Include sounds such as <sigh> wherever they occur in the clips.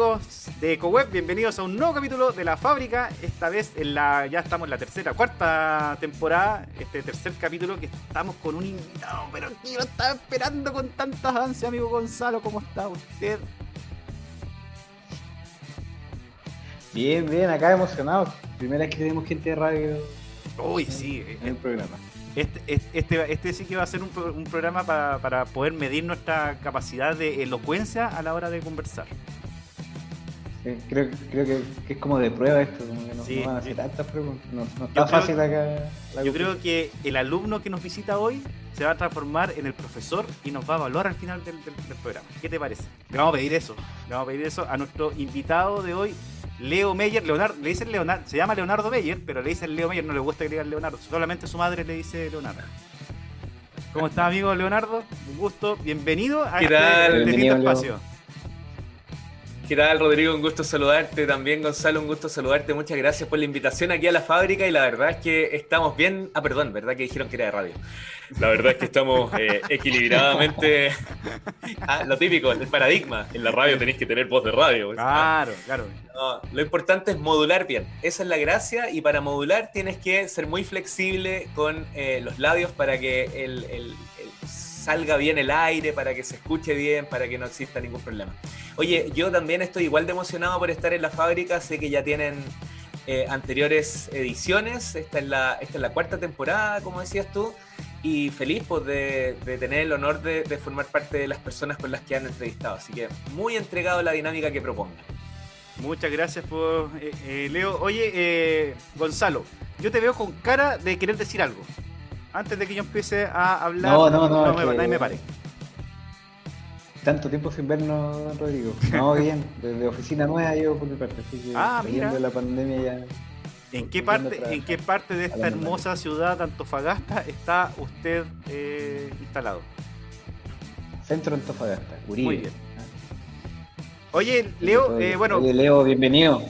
amigos de EcoWeb? Bienvenidos a un nuevo capítulo de La Fábrica. Esta vez en la, ya estamos en la tercera, cuarta temporada, este tercer capítulo que estamos con un invitado, pero que yo estaba esperando con tantas ansias, amigo Gonzalo. ¿Cómo está usted? Bien, bien, acá emocionados. Primera vez que tenemos gente de radio Uy, sí. en el programa. Este, este, este sí que va a ser un, un programa pa- para poder medir nuestra capacidad de elocuencia a la hora de conversar. Sí, creo, creo que, que es como de prueba esto, como que no, Sí, no van a hacer tantas preguntas. No, no está creo- fácil acá. la Yo creo que el alumno que nos visita hoy se va a transformar en el profesor y nos va a evaluar al final del, del- del programa. ¿Qué te parece? Le vamos a pedir eso. Le vamos a pedir eso a nuestro invitado de hoy, Leo Meyer. Leonardo, le dicen Leonardo, se llama Leonardo Meyer, pero le dicen Leo Meyer, no le gusta que le digan Leonardo. Solamente su madre le dice Leonardo. ¿Cómo está, amigo Leonardo? Un gusto. Bienvenido a ¿Qué este, tal? este Leo. ¿Qué tal, Rodrigo? Un gusto saludarte. También, Gonzalo, un gusto saludarte. Muchas gracias por la invitación aquí a la fábrica. Y la verdad es que estamos bien. Ah, perdón, ¿verdad que dijeron que era de radio? La verdad es que estamos eh, equilibradamente. <laughs> Ah, lo típico, el paradigma. En la radio tenéis que tener voz de radio. pues. Claro, claro. No, lo importante es modular bien. Esa es la gracia. Y para modular tienes que ser muy flexible con eh, los labios para que el- el- el- salga bien el aire, para que se escuche bien, para que no exista ningún problema. Oye, yo también estoy igual de emocionado por estar en la fábrica. Sé que ya tienen eh, anteriores ediciones. Esta es, la, esta es la cuarta temporada, como decías tú. Y feliz pues, de, tener el honor de, de formar parte de las personas con las que han entrevistado. Así que muy entregado a la dinámica que propongan. Muchas gracias por eh, eh, Leo. Oye, eh, Gonzalo, yo te veo con cara de querer decir algo. Antes de que yo empiece a hablar, No, no, no, me, es que- nadie me pare. Tanto tiempo sin vernos, Rodrigo. No, <laughs> bien. Desde oficina nueva yo por mi parte. Así que Ah, mira. de la pandemia ya. ¿En qué parte, en qué parte de esta hermosa ciudad Antofagasta está usted eh, instalado? Centro Antofagasta, Uribe. Muy bien. Oye, Leo, eh, bueno, oye, Leo, bienvenido.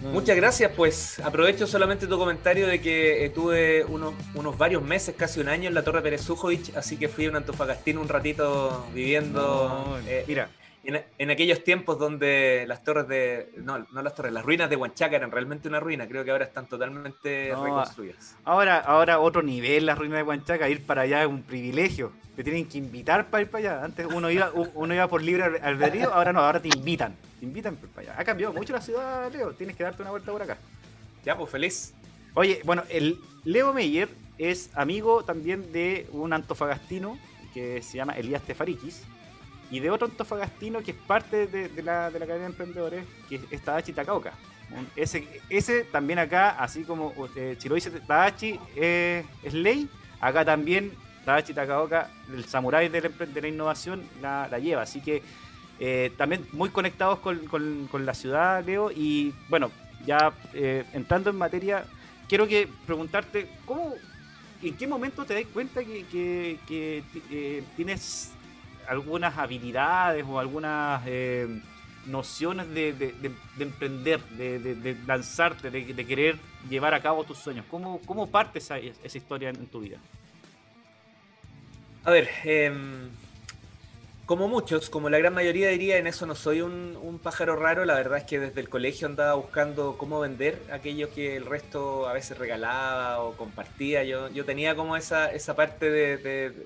Muchas gracias, pues aprovecho solamente tu comentario de que eh, tuve unos, unos varios meses, casi un año en la Torre Pérez Sujovic, así que fui un antofagastino un ratito viviendo no, eh, mira, en, en aquellos tiempos donde las torres de, no, no las torres, las ruinas de Huanchaca eran realmente una ruina, creo que ahora están totalmente No, reconstruidas. ahora, ahora otro nivel, la ruina de Huanchaca, ir para allá es un privilegio. Te tienen que invitar para ir para allá. Antes uno iba, uno iba por libre al- albedrío, ahora no, ahora te invitan. Te invitan para allá. Ha cambiado mucho la ciudad, Leo. Tienes que darte una vuelta por acá. Ya, pues feliz. Oye, bueno, el Leo Meyer es amigo también de un antofagastino que se llama Elías Tefarikis y de otro antofagastino que es parte de, de la, de la cadena de emprendedores, que es Tadachi Takauka. Un- Ese, ese también acá, así como eh, dice Tadachi eh, es ley, acá también Tadachi Takaoka, el samurái de la, empre- de la innovación, la, la lleva. Así que eh, también muy conectados con, con- la ciudad, Leo. Y bueno, ya eh, entrando en materia, quiero que preguntarte, ¿cómo, ¿en qué momento te das cuenta que, que- eh, tienes algunas habilidades o algunas nociones de, de- de- de emprender, de, lanzarte, de, querer llevar a cabo tus sueños? ¿Cómo, cómo parte esa, esa historia en, en tu vida? A ver, em, como muchos, como la gran mayoría diría, en eso no soy un, un pájaro raro. La verdad es que desde el colegio andaba buscando cómo vender aquello que el resto a veces regalaba o compartía. Yo, yo tenía como esa, esa parte de,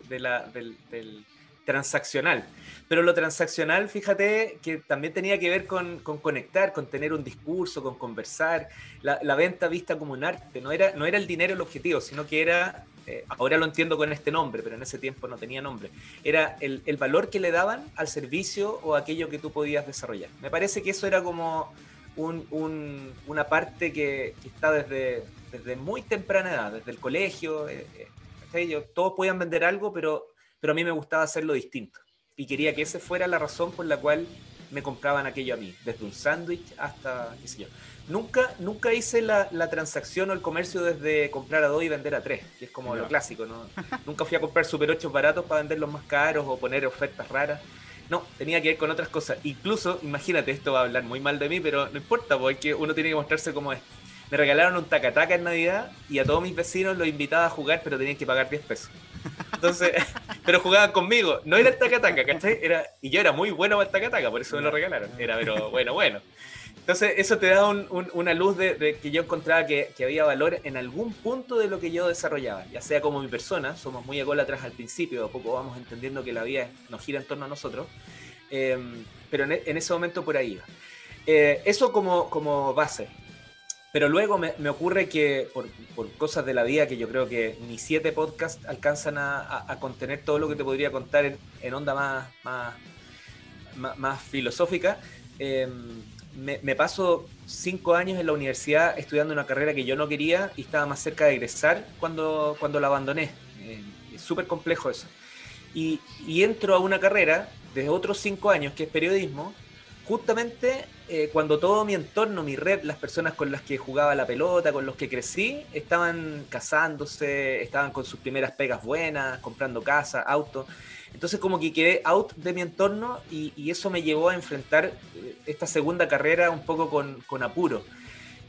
de- la, del, del transaccional. Pero lo transaccional, fíjate, que también tenía que ver con, con conectar, con tener un discurso, con conversar. La, la venta vista como un arte. No era, no era el dinero el objetivo, sino que era eh, ahora lo entiendo con este nombre, pero en ese tiempo no tenía nombre, era el, valor que le daban al servicio o aquello que tú podías desarrollar. Me parece que eso era como un- un- una parte que, que está desde, muy temprana edad, desde el colegio. eh, eh, todos podían vender algo, pero, pero a mí me gustaba hacerlo distinto. Y quería que esa fuera la razón por la cual me compraban aquello a mí, desde un sándwich hasta, qué sé yo. Nunca, nunca hice la, la transacción o el comercio desde comprar a dos y vender a tres, que es como Ya. lo clásico, ¿no? nunca fui a comprar Super 8 baratos para venderlos más caros o poner ofertas raras. No, tenía que ver con otras cosas. Incluso, imagínate, esto va a hablar muy mal de mí, pero no importa, porque uno tiene que mostrarse como es. Me regalaron un tacataca en Navidad y a todos mis vecinos los invitaba a jugar, pero tenían que pagar 10 pesos. Entonces, <laughs> pero jugaban conmigo. No era el tacataca, ¿cachai? Era, y yo era muy bueno para el tacataca, por eso me lo regalaron. Era, pero bueno, bueno. Entonces, eso te da una luz de, que yo encontraba que, había valor en algún punto de lo que yo desarrollaba, ya sea como mi persona, somos muy ególatras al principio, a poco vamos entendiendo que la vida nos gira en torno a nosotros, eh, pero en, ese momento por ahí iba. Eh, eso como, base. Pero luego me, ocurre que por, cosas de la vida que yo creo que ni siete podcasts alcanzan a, contener todo lo que te podría contar en, onda más, más, más, filosófica, eh, me, paso cinco años en la universidad estudiando una carrera que yo no quería y estaba más cerca de egresar cuando, cuando la abandoné. Eh, es súper complejo eso. Y, y entro a una carrera de otros cinco años que es periodismo justamente eh, cuando todo mi entorno, mi red, las personas con las que jugaba la pelota, con los que crecí, estaban casándose, estaban con sus primeras pegas buenas, comprando casa, auto. Entonces como que quedé out de mi entorno y, eso me llevó a enfrentar eh, esta segunda carrera un poco con, con apuro.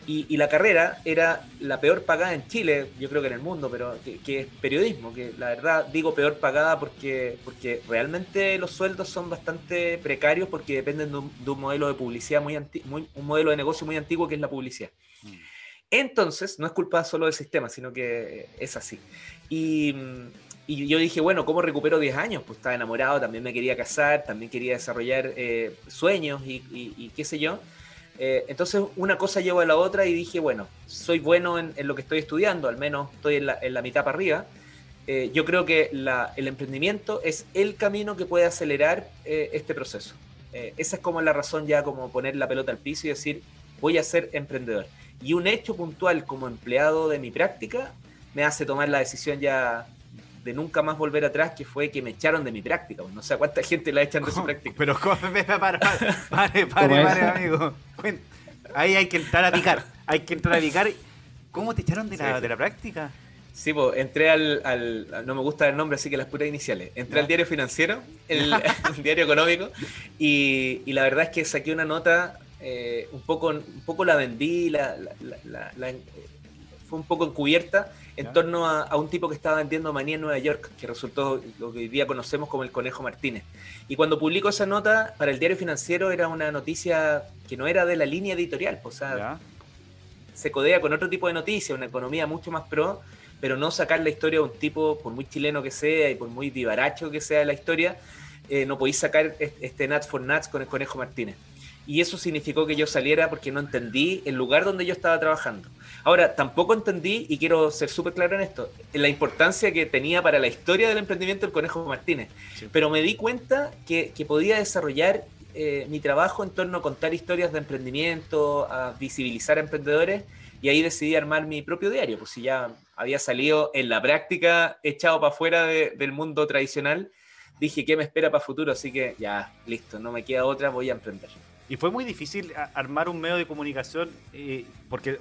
Y, la carrera era la peor pagada en Chile, yo creo que en el mundo, pero que, es periodismo, que la verdad digo peor pagada porque, porque realmente los sueldos son bastante precarios porque dependen de un, modelo de publicidad muy, muy, un modelo de negocio muy antiguo que es la publicidad. Mm. Entonces, no es culpa solo del sistema, sino que es así. Y, y yo dije, bueno, ¿cómo recupero 10 años? Pues estaba enamorado, también me quería casar, también quería desarrollar eh, sueños y, y qué sé yo. Eh, entonces una cosa llevó a la otra y dije, bueno, soy bueno en, lo que estoy estudiando, al menos estoy en la, mitad para arriba. Eh, yo creo que el emprendimiento es el camino que puede acelerar eh, este proceso. esa es como la razón ya como poner la pelota al piso y decir, voy a ser emprendedor. Y un hecho puntual como empleado de mi práctica me hace tomar la decisión ya de nunca más volver atrás, que fue que me echaron de mi práctica. No sé cuánta gente la echan de su práctica. Pero, <laughs> para, para, pare, pare, pare, amigo. Ahí hay que entrar a picar. Hay que entrar a picar. ¿Cómo te echaron de la, de la práctica? Sí, pues entré al, No me gusta el nombre, así que las puras iniciales. Entré al diario financiero, <laughs> el, diario económico, y, y, la verdad es que saqué una nota, eh, un, poco, un poco la vendí, la, la, la, fue un poco encubierta en torno a, un tipo que estaba vendiendo manía en Nueva York, que resultó lo que hoy día conocemos como el Conejo Martínez. Y cuando publicó esa nota, para el diario financiero era una noticia que no era de la línea editorial, o sea, se codea con otro tipo de noticia, una economía mucho más pro, pero no sacar la historia de un tipo, por muy chileno que sea y por muy vivaracho que sea la historia, eh, no podéis sacar este Nuts for Nuts con el Conejo Martínez. Y eso significó que yo saliera porque no entendí el lugar donde yo estaba trabajando. Ahora, tampoco entendí, y quiero ser súper claro en esto, la importancia que tenía para la historia del emprendimiento el Conejo Martínez. Pero me di cuenta que, podía desarrollar eh, mi trabajo en torno a contar historias de emprendimiento, a visibilizar a emprendedores, y ahí decidí armar mi propio diario, pues si ya había salido en la práctica, echado para afuera del mundo tradicional, dije, ¿qué me espera para futuro? Así que ya, listo, no me queda otra, voy a emprender. Y fue muy difícil armar un medio de comunicación, eh, porque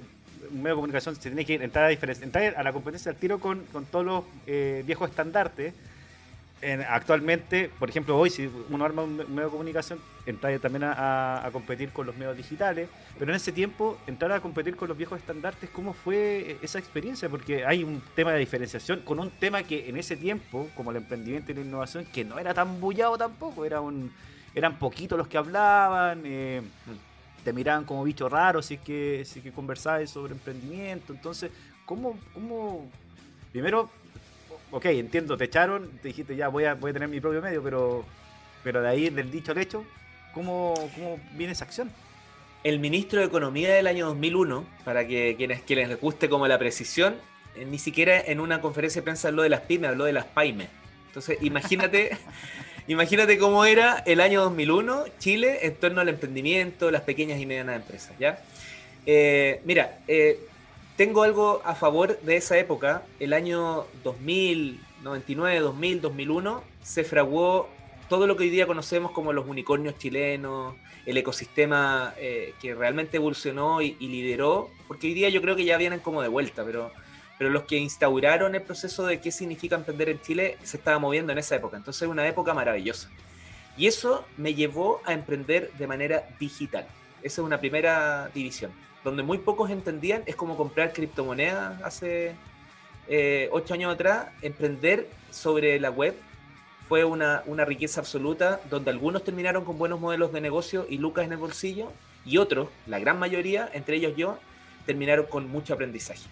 un medio de comunicación se tiene que entrar a, entrar a la competencia al tiro con, todos los eh, viejos estandartes. actualmente, por ejemplo, hoy si uno arma un medio de comunicación, entra también a, competir con los medios digitales, pero en ese tiempo entrar a competir con los viejos estandartes, ¿cómo fue esa experiencia? Porque hay un tema de diferenciación con un tema que en ese tiempo, como el emprendimiento y la innovación, que no era tan bullado tampoco, era un, eran poquitos los que hablaban. Eh, te miraban como bicho raro si es que, si que conversabas sobre emprendimiento. Entonces, ¿cómo, cómo? Primero, ok, entiendo, te echaron, te dijiste ya voy a, voy a tener mi propio medio, pero, pero de ahí, del dicho al hecho, ¿cómo, cómo viene esa acción? El ministro de Economía del año 2001, para que quienes, quienes les guste como la precisión, eh, ni siquiera en una conferencia de prensa habló de las pymes, habló de las pymes. Entonces, imagínate <laughs> Imagínate cómo era el año 2001 Chile en torno al emprendimiento, las pequeñas y medianas empresas, ¿ya? Eh, mira, eh, tengo algo a favor de esa época. El año 2000, 99, 2000, 2001 se fraguó todo lo que hoy día conocemos como los unicornios chilenos, el ecosistema eh, que realmente evolucionó y, y, lideró, porque hoy día yo creo que ya vienen como de vuelta, pero pero los que instauraron el proceso de qué significa emprender en Chile se estaba moviendo en esa época. Entonces es una época maravillosa. Y eso me llevó a emprender de manera digital. Esa es una primera división. Donde muy pocos entendían es como comprar criptomonedas hace eh, ocho años atrás, emprender sobre la web fue una, una riqueza absoluta, donde algunos terminaron con buenos modelos de negocio y lucas en el bolsillo, y otros, la gran mayoría, entre ellos yo, terminaron con mucho aprendizaje.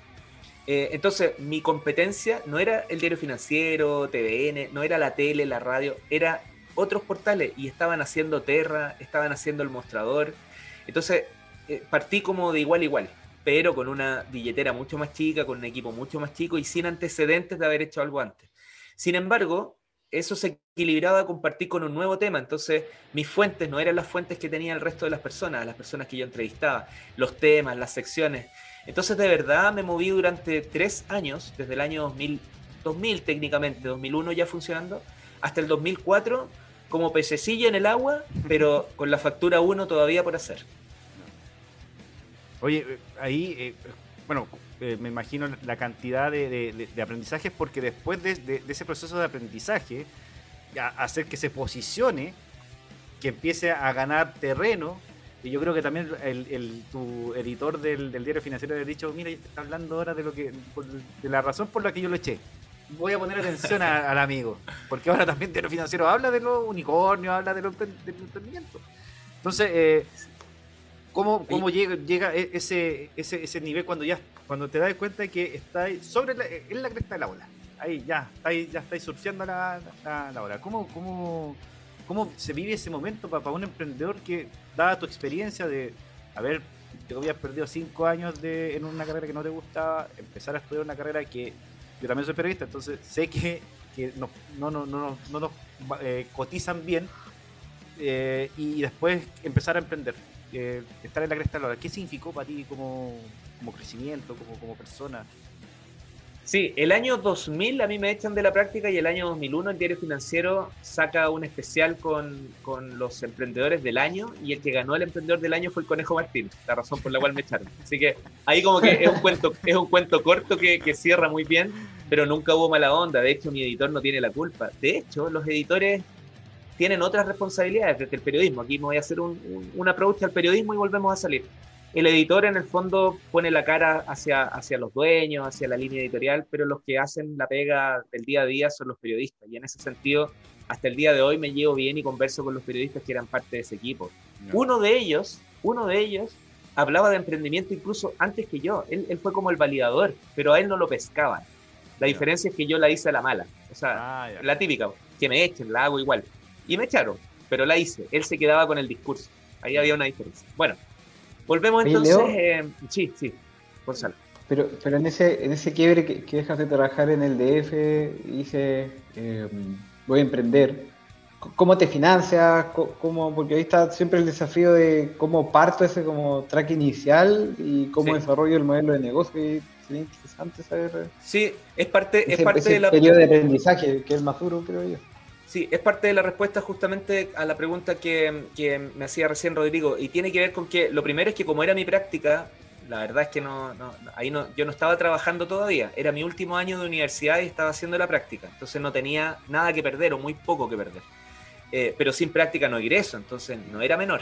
Eh, entonces, mi competencia no era el diario financiero, TVN, no era la tele, la radio, era otros portales y estaban haciendo Terra, estaban haciendo el mostrador. Entonces, eh, partí como de igual a igual, pero con una billetera mucho más chica, con un equipo mucho más chico y sin antecedentes de haber hecho algo antes. Sin embargo, eso se equilibraba a compartir con un nuevo tema. Entonces, mis fuentes no eran las fuentes que tenía el resto de las personas, las personas que yo entrevistaba, los temas, las secciones. Entonces, de verdad, me moví durante tres años, desde el año 2000, 2000 técnicamente, 2001 ya funcionando, hasta el 2004, como pececilla en el agua, pero con la factura 1 todavía por hacer. Oye, eh, ahí, eh, bueno, eh, me imagino la cantidad de, aprendizajes, porque después de, ese proceso de aprendizaje, hacer que se posicione, que empiece a ganar terreno, y yo creo que también el, tu editor del, diario financiero le ha dicho, mira, está hablando ahora de lo que de la razón por la que yo lo eché. Voy a poner atención <laughs> al amigo, porque ahora también el diario financiero habla de los unicornios, habla de los del emprendimiento. Entonces, eh, ¿cómo, cómo llega, llega e, ese, ese, ese nivel cuando ya cuando te das cuenta de que está sobre la, en la cresta de la ola? Ahí ya, estáis, ya estáis surfeando la, la, la ola. ¿Cómo, cómo, ¿Cómo se vive ese momento para, un emprendedor que, dada tu experiencia de haber, te habías perdido cinco años en una carrera que no te gustaba, empezar a estudiar una carrera que yo también soy periodista, entonces sé que, que no, no, no, no, no nos eh, cotizan bien eh, y después empezar a emprender, eh, estar en la cresta de la hora. ¿Qué significó para ti como, como crecimiento, como, como persona? Sí, el año 2000 a mí me echan de la práctica y el año 2001 el diario financiero saca un especial con, con, los emprendedores del año y el que ganó el emprendedor del año fue el Conejo Martín, la razón por la cual me echaron. Así que ahí como que es un cuento, es un cuento corto que, que cierra muy bien, pero nunca hubo mala onda. De hecho, mi editor no tiene la culpa. De hecho, los editores tienen otras responsabilidades desde el periodismo. Aquí me voy a hacer un, un, al periodismo y volvemos a salir el editor en el fondo pone la cara hacia, hacia los dueños, hacia la línea editorial, pero los que hacen la pega del día a día son los periodistas. Y en ese sentido, hasta el día de hoy me llevo bien y converso con los periodistas que eran parte de ese equipo. Uno de ellos, uno de ellos hablaba de emprendimiento incluso antes que yo. Él, fue como el validador, pero a él no lo pescaban. La diferencia es que yo la hice a la mala. O sea, ah, la típica, que me echen, la hago igual. Y me echaron, pero la hice. Él se quedaba con el discurso. Ahí había una diferencia. Bueno, Volvemos entonces. Eh, sí, sí, por sal. Pero, pero en ese, en ese quiebre que, que dejas de trabajar en el DF, dice eh, voy a emprender. ¿Cómo te financias? ¿Cómo, porque ahí está siempre el desafío de cómo parto ese como track inicial y cómo desarrollo el modelo de negocio. Y sería interesante saber. Sí, es parte, es parte de la. periodo de aprendizaje, que es el más duro, creo yo. Sí, es parte de la respuesta justamente a la pregunta que, me hacía recién Rodrigo y tiene que ver con que lo primero es que como era mi práctica, la verdad es que no, ahí no, yo no estaba trabajando todavía, era mi último año de universidad y estaba haciendo la práctica, entonces no tenía nada que perder o muy poco que perder. Eh, pero sin práctica no ingreso, entonces no era menor.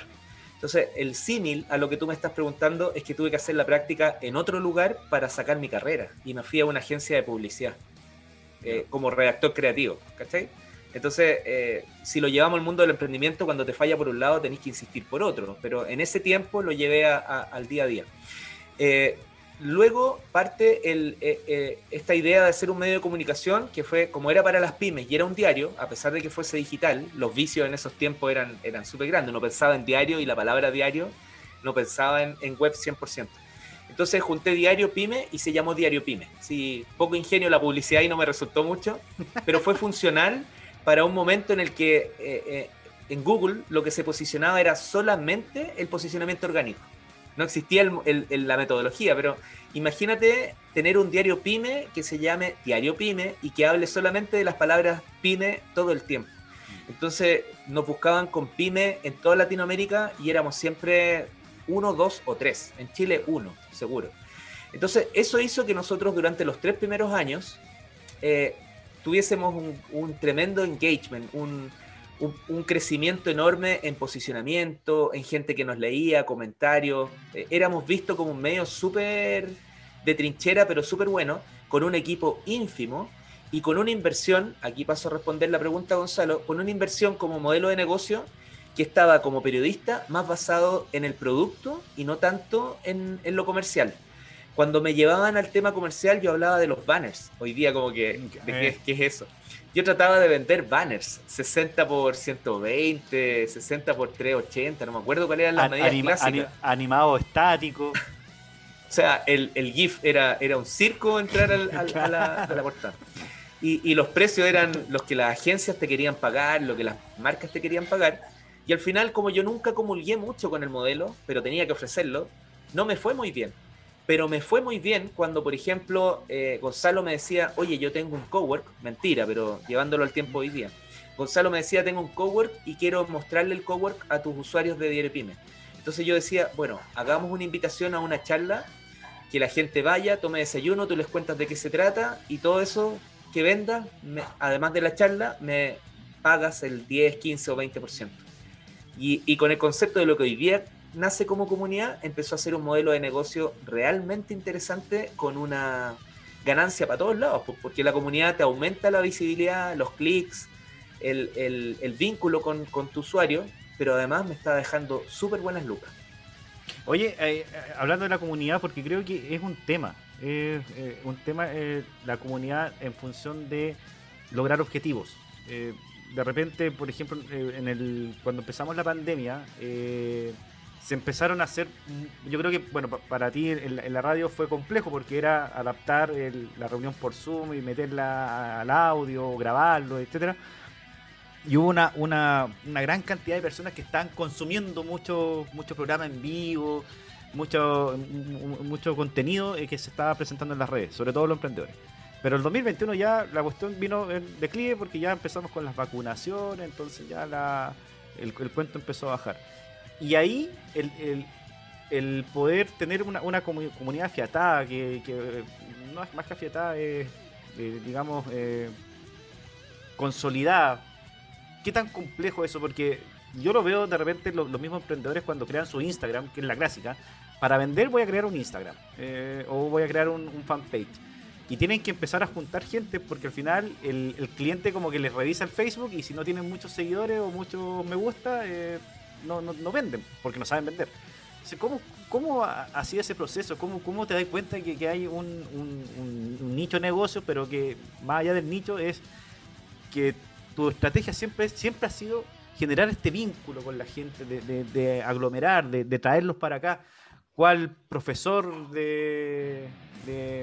Entonces, el símil a lo que tú me estás preguntando es que tuve que hacer la práctica en otro lugar para sacar mi carrera y me fui a una agencia de publicidad eh, como redactor creativo, ¿cachai? Entonces, eh, si lo llevamos al mundo del emprendimiento, cuando te falla por un lado, tenés que insistir por otro. Pero en ese tiempo lo llevé al día a día. Eh, luego parte eh, esta idea de hacer un medio de comunicación que fue, como era para las pymes y era un diario, a pesar de que fuese digital, los vicios en esos tiempos eran, eran súper grandes. No pensaba en diario y la palabra diario no pensaba en, en web 100%. Entonces junté Diario Pyme y se llamó Diario Pyme. Sí, poco ingenio la publicidad y no me resultó mucho, pero fue funcional para un momento en el que eh, eh, en Google lo que se posicionaba era solamente el posicionamiento orgánico. No existía la metodología, pero imagínate tener un diario pyme que se llame diario pyme y que hable solamente de las palabras pyme todo el tiempo. Entonces nos buscaban con pyme en toda Latinoamérica y éramos siempre uno, dos o tres. En Chile uno, seguro. Entonces eso hizo que nosotros durante los tres primeros años eh, tuviésemos un, tremendo engagement, un, crecimiento enorme en posicionamiento, en gente que nos leía, comentarios. Eh, éramos vistos como un medio súper de trinchera, pero súper bueno. con un equipo ínfimo y con una inversión, aquí paso a responder la pregunta Gonzalo, con una inversión como modelo de negocio que estaba como periodista más basado en el producto y no tanto en, lo comercial. Cuando me llevaban al tema comercial yo hablaba de los banners. Hoy día como que, ¿qué, es eso? Yo trataba de vender banners, 60 por 120, 60 por 380, no me acuerdo cuál era la medida clásicas. animado estático. O sea, el, GIF era, era un circo entrar al, a, la, a, la, portada. Y, y, los precios eran los que las agencias te querían pagar, lo que las marcas te querían pagar. Y al final, como yo nunca comulgué mucho con el modelo, pero tenía que ofrecerlo, no me fue muy bien. Pero me fue muy bien cuando, por ejemplo, eh, Gonzalo me decía, oye, yo tengo un cowork, mentira, pero llevándolo al tiempo hoy día. Gonzalo me decía, tengo un cowork y quiero mostrarle el cowork a tus usuarios de Dierepime. Entonces yo decía, bueno, hagamos una invitación a una charla que la gente vaya, tome desayuno, tú les cuentas de qué se trata y todo eso que venda, además de la charla, me pagas el 10, 15 o 20%. Y, y con el concepto de lo que hoy día nace como comunidad, empezó a ser un modelo de negocio realmente interesante con una ganancia para todos lados, porque la comunidad te aumenta la visibilidad, los clics, el, el, vínculo con, con, tu usuario, pero además me está dejando súper buenas lucas. Oye, eh, eh, hablando de la comunidad, porque creo que es un tema, eh, un tema la comunidad en función de lograr objetivos. de repente, por ejemplo, en el, cuando empezamos la pandemia, se empezaron a hacer, yo creo que, bueno, para ti en, la radio fue complejo porque era adaptar la reunión por Zoom y meterla al audio, grabarlo, etcétera y hubo una, una, una gran cantidad de personas que están consumiendo mucho, mucho programa en vivo, mucho, mucho contenido eh, que se estaba presentando en las redes, sobre todo los emprendedores. Pero el 2021 ya la cuestión vino en declive porque ya empezamos con las vacunaciones, entonces ya la, el, cuento empezó a bajar. Y ahí el, el, el poder tener una, una comunidad afiatada, que, que, no es más que afiatada, es, eh, digamos, eh, consolidada, ¿Qué tan complejo eso? Porque yo lo veo de repente los, mismos emprendedores cuando crean su Instagram, que es la clásica. Para vender voy a crear un Instagram eh, o voy a crear un, fanpage. Y tienen que empezar a juntar gente porque al final el, cliente como que les revisa el Facebook y si no tienen muchos seguidores o muchos me gusta, eh, no, no, venden porque no saben vender. ¿cómo, ¿Cómo sido ese proceso? ¿Cómo, cómo te das cuenta que, que hay un, un, un, nicho de negocio, pero que más allá del nicho es que tu estrategia siempre, siempre ha sido generar este vínculo con la gente, de, aglomerar, de, traerlos para acá. ¿Cuál profesor de,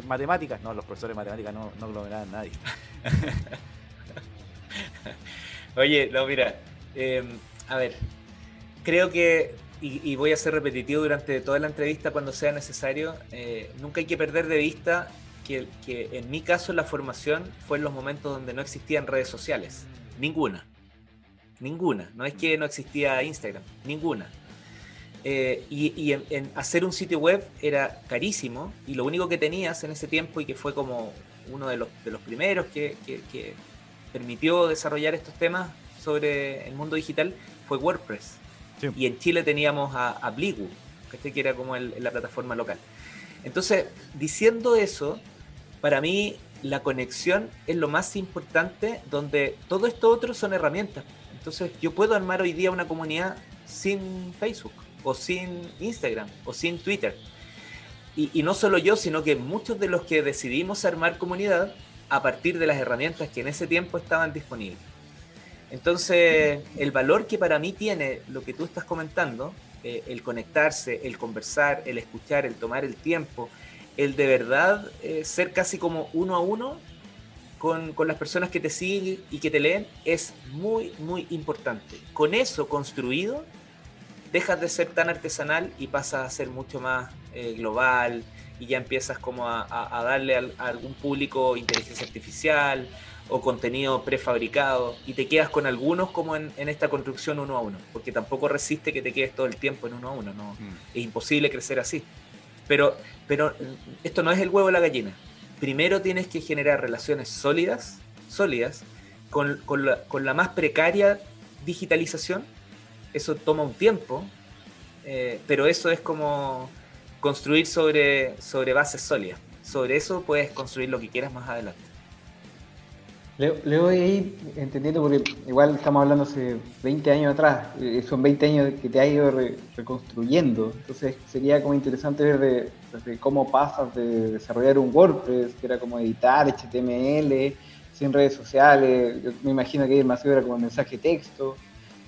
matemáticas? No, los profesores de matemáticas no, no aglomeraban a nadie. <laughs> Oye, no, mira, em, a ver, creo que, y, voy a ser repetitivo durante toda la entrevista cuando sea necesario, eh, nunca hay que perder de vista que, en mi caso la formación fue en los momentos donde no existían redes sociales. Ninguna. Ninguna. No es que no existía Instagram. Ninguna. Eh, y, hacer un sitio web era carísimo y lo único que tenías en ese tiempo y que fue como uno de los, de los primeros que, permitió desarrollar estos temas sobre el mundo digital fue WordPress. Y en Chile teníamos a, Bligu, que era como la plataforma local. Entonces, diciendo eso, para mí la conexión es lo más importante, donde todo esto otro son herramientas. Entonces yo puedo armar hoy día una comunidad sin Facebook, o sin Instagram, o sin Twitter. Y, no solo yo, sino que muchos de los que decidimos armar comunidad a partir de las herramientas que en ese tiempo estaban disponibles. Entonces, el valor que para mí tiene lo que tú estás comentando, eh, el conectarse, el conversar, el escuchar, el tomar el tiempo, el de verdad eh, ser casi como uno a uno con, las personas que te siguen y que te leen es muy, muy importante. Con eso construido, dejas de ser tan artesanal y pasas a ser mucho más eh, global y ya empiezas como a, darle a, algún público inteligencia artificial o contenido prefabricado y te quedas con algunos como en, esta construcción uno a uno, porque tampoco resiste que te quedes todo el tiempo en uno a uno, no, mm. es imposible crecer así. Pero, pero esto no es el huevo o la gallina. Primero tienes que generar relaciones sólidas, sólidas, con, la, más precaria digitalización. Eso toma un tiempo, eh, pero eso es como construir sobre, sobre bases sólidas. sobre eso puedes construir lo que quieras más adelante. Le, voy ahí entendiendo porque igual estamos hablando hace 20 años atrás, eh, son 20 años que te has ido reconstruyendo, entonces sería como interesante ver de, cómo pasas de desarrollar un WordPress, que era como editar HTML, sin redes sociales, yo me imagino que más era como mensaje texto,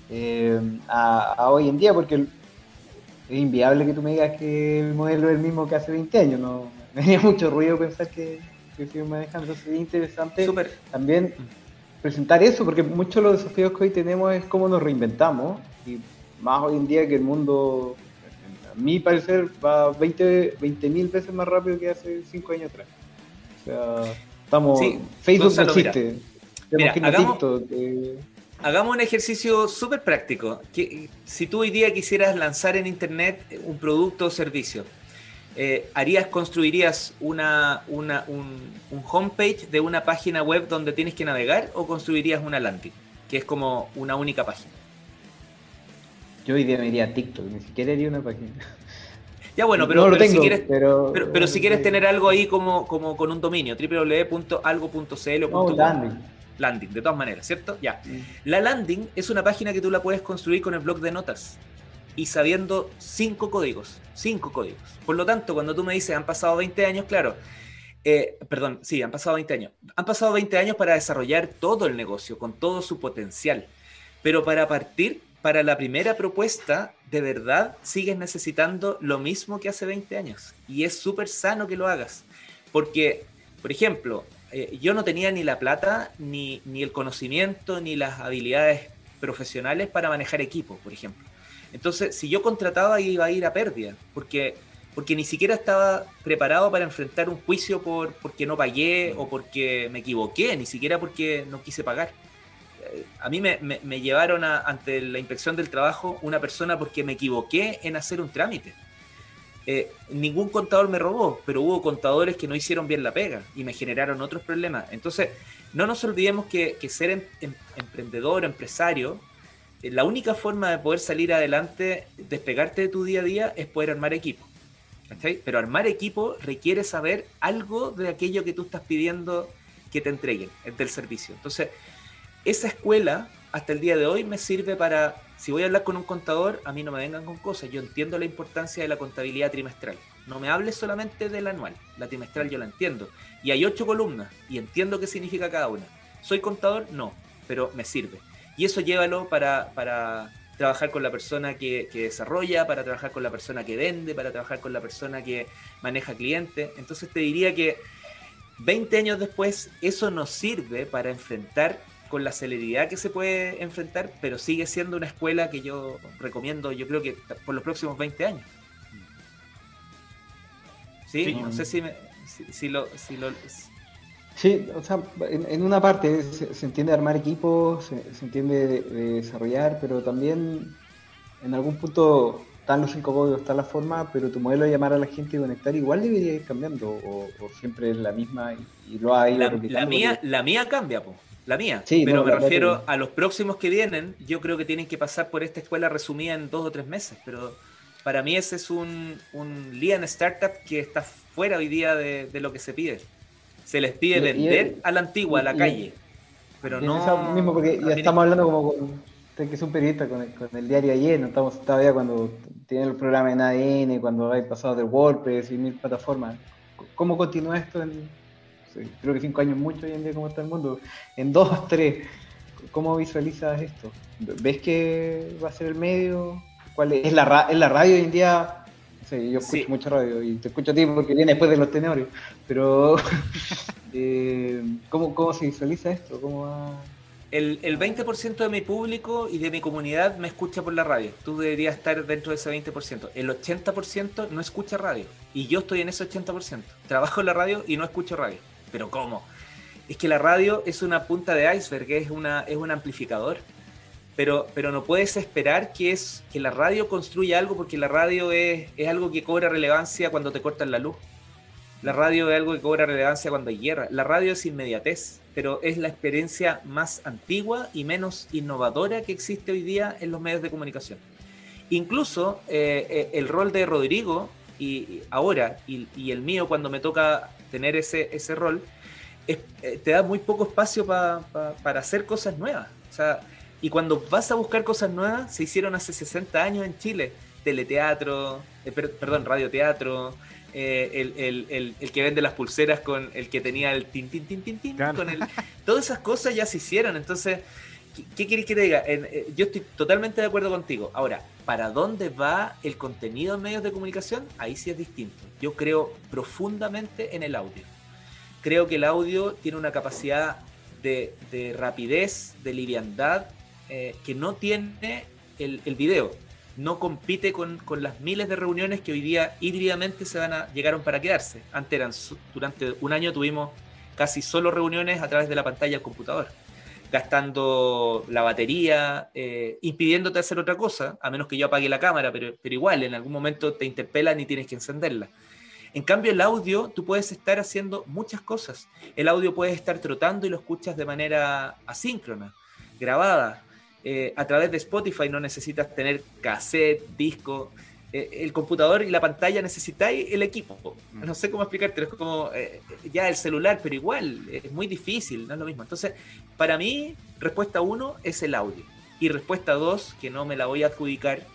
eh, a, hoy en día, porque es inviable que tú me digas que el modelo es el mismo que hace 20 años, no <laughs> me haría mucho ruido pensar que que sigo manejando. Sería interesante también presentar eso, porque muchos de los desafíos que hoy tenemos es cómo nos reinventamos, y más hoy en día que el mundo, a mi parecer, va 20 mil veces más rápido que hace 5 años atrás. O sea, estamos... Facebook no existe. hagamos, un ejercicio súper práctico. Que, si tú hoy día quisieras lanzar en Internet un producto o servicio, eh, harías, construirías una, una, un, homepage de una página web donde tienes que navegar o construirías una landing, que es como una única página? Yo hoy día me iría a TikTok, ni siquiera haría una página. Ya bueno, pero, si quieres, pero, pero, si quieres tener algo ahí como, como con un dominio, www.algo.cl o landing. landing, de todas maneras, ¿cierto? Ya. La landing es una página que tú la puedes construir con el blog de notas y sabiendo cinco códigos, cinco códigos. Por lo tanto, cuando tú me dices, han pasado 20 años, claro, eh, perdón, sí, han pasado 20 años. Han pasado 20 años para desarrollar todo el negocio, con todo su potencial. Pero para partir, para la primera propuesta, de verdad sigues necesitando lo mismo que hace 20 años. Y es súper sano que lo hagas. Porque, por ejemplo, eh, yo no tenía ni la plata, ni, ni el conocimiento, ni las habilidades profesionales para manejar equipo, por ejemplo. Entonces, si yo contrataba iba a ir a pérdida, porque, porque ni siquiera estaba preparado para enfrentar un juicio por porque no pagué o porque me equivoqué, ni siquiera porque no quise pagar. Eh, a mí me, llevaron ante la inspección del trabajo una persona porque me equivoqué en hacer un trámite. Eh, ningún contador me robó, pero hubo contadores que no hicieron bien la pega y me generaron otros problemas. Entonces, no nos olvidemos que, ser em, em, emprendedor, empresario, la única forma de poder salir adelante, despegarte de tu día a día, es poder armar equipo. Pero armar equipo requiere saber algo de aquello que tú estás pidiendo que te entreguen del servicio. Entonces, esa escuela hasta el día de hoy me sirve para, si voy a hablar con un contador, a mí no me vengan con cosas. Yo entiendo la importancia de la contabilidad trimestral. No me hables solamente del anual. La trimestral yo la entiendo. Y hay ocho columnas y entiendo qué significa cada una. ¿Soy contador? No, pero me sirve. Y eso llévalo para, para trabajar con la persona que, desarrolla, para trabajar con la persona que vende, para trabajar con la persona que maneja clientes. Entonces te diría que 20 años después eso nos sirve para enfrentar con la celeridad que se puede enfrentar, pero sigue siendo una escuela que yo recomiendo, yo creo que por los próximos 20 años. Sí, no sé si, si, lo, si, lo, Sí, o sea, en, una parte se, entiende armar equipos, se, entiende de, desarrollar, pero también en algún punto están los cinco códigos, está la forma, pero tu modelo de llamar a la gente y conectar igual debería ir cambiando, o, siempre es la misma y, lo ha ido la, la mía, la mía cambia, po. la mía, sí, pero me refiero a los próximos que vienen, yo creo que tienen que pasar por esta escuela resumida en dos o tres meses, pero para mí ese es un, un Lean Startup que está fuera hoy día de lo que se pide se les pide vender a la antigua, a la calle. Pero no. mismo porque ya estamos hablando como con, que es un periodista con el, diario ayer, no estamos todavía cuando tiene el programa en ADN, cuando hay pasado de WordPress y mil plataformas. ¿Cómo continúa esto en, creo que cinco años mucho hoy en día como está el mundo? En dos, <laughs> tres, ¿cómo visualizas esto? ¿Ves que va a ser el medio? ¿Cuál es? la, es la radio hoy en día Sí, yo escucho mucho radio y te escucho a ti porque viene después de los tenores. Pero, <laughs> eh, ¿cómo, se visualiza esto? ¿Cómo El, el 20% de mi público y de mi comunidad me escucha por la radio. Tú deberías estar dentro de ese 20%. El 80% no escucha radio. Y yo estoy en ese 80%. Trabajo en la radio y no escucho radio. ¿Pero cómo? Es que la radio es una punta de iceberg, es, una, es un amplificador pero, pero no puedes esperar que, es, que la radio construya algo porque la radio es, es algo que cobra relevancia cuando te cortan la luz. La radio es algo que cobra relevancia cuando hay guerra. La radio es inmediatez, pero es la experiencia más antigua y menos innovadora que existe hoy día en los medios de comunicación. Incluso eh, eh, el rol de Rodrigo y, ahora y, el mío cuando me toca tener ese, ese rol, eh, te da muy poco espacio para hacer cosas nuevas. O sea, y cuando vas a buscar cosas nuevas, se hicieron hace 60 años en Chile. Teleteatro, eh, perdón, radioteatro, eh, el, que vende las pulseras con el que tenía el tin, tin, tin, tin, tin con el, todas esas cosas ya se hicieron. Entonces, ¿qué, quieres que te diga? Eh, yo estoy totalmente de acuerdo contigo. Ahora, ¿para dónde va el contenido en medios de comunicación? Ahí sí es distinto. Yo creo profundamente en el audio. Creo que el audio tiene una capacidad de, rapidez, de liviandad, eh, que no tiene el, video no compite con, las miles de reuniones que hoy día híbridamente se van a, llegaron para quedarse. Antes eran, durante un año tuvimos casi solo reuniones a través de la pantalla del computador, gastando la batería, eh, impidiéndote hacer otra cosa, a menos que yo apague la cámara, pero, pero igual en algún momento te interpelan y tienes que encenderla. En cambio, el audio, tú puedes estar haciendo muchas cosas. El audio puedes estar trotando y lo escuchas de manera asíncrona, grabada. Eh, a través de Spotify no necesitas tener cassette, disco. Eh, el computador y la pantalla necesitáis el equipo. Mm. No sé cómo explicarte, es como eh, ya el celular, pero igual es muy difícil, no es lo mismo. Entonces, para mí, respuesta uno es el audio. Y respuesta dos, que no me la voy a adjudicar,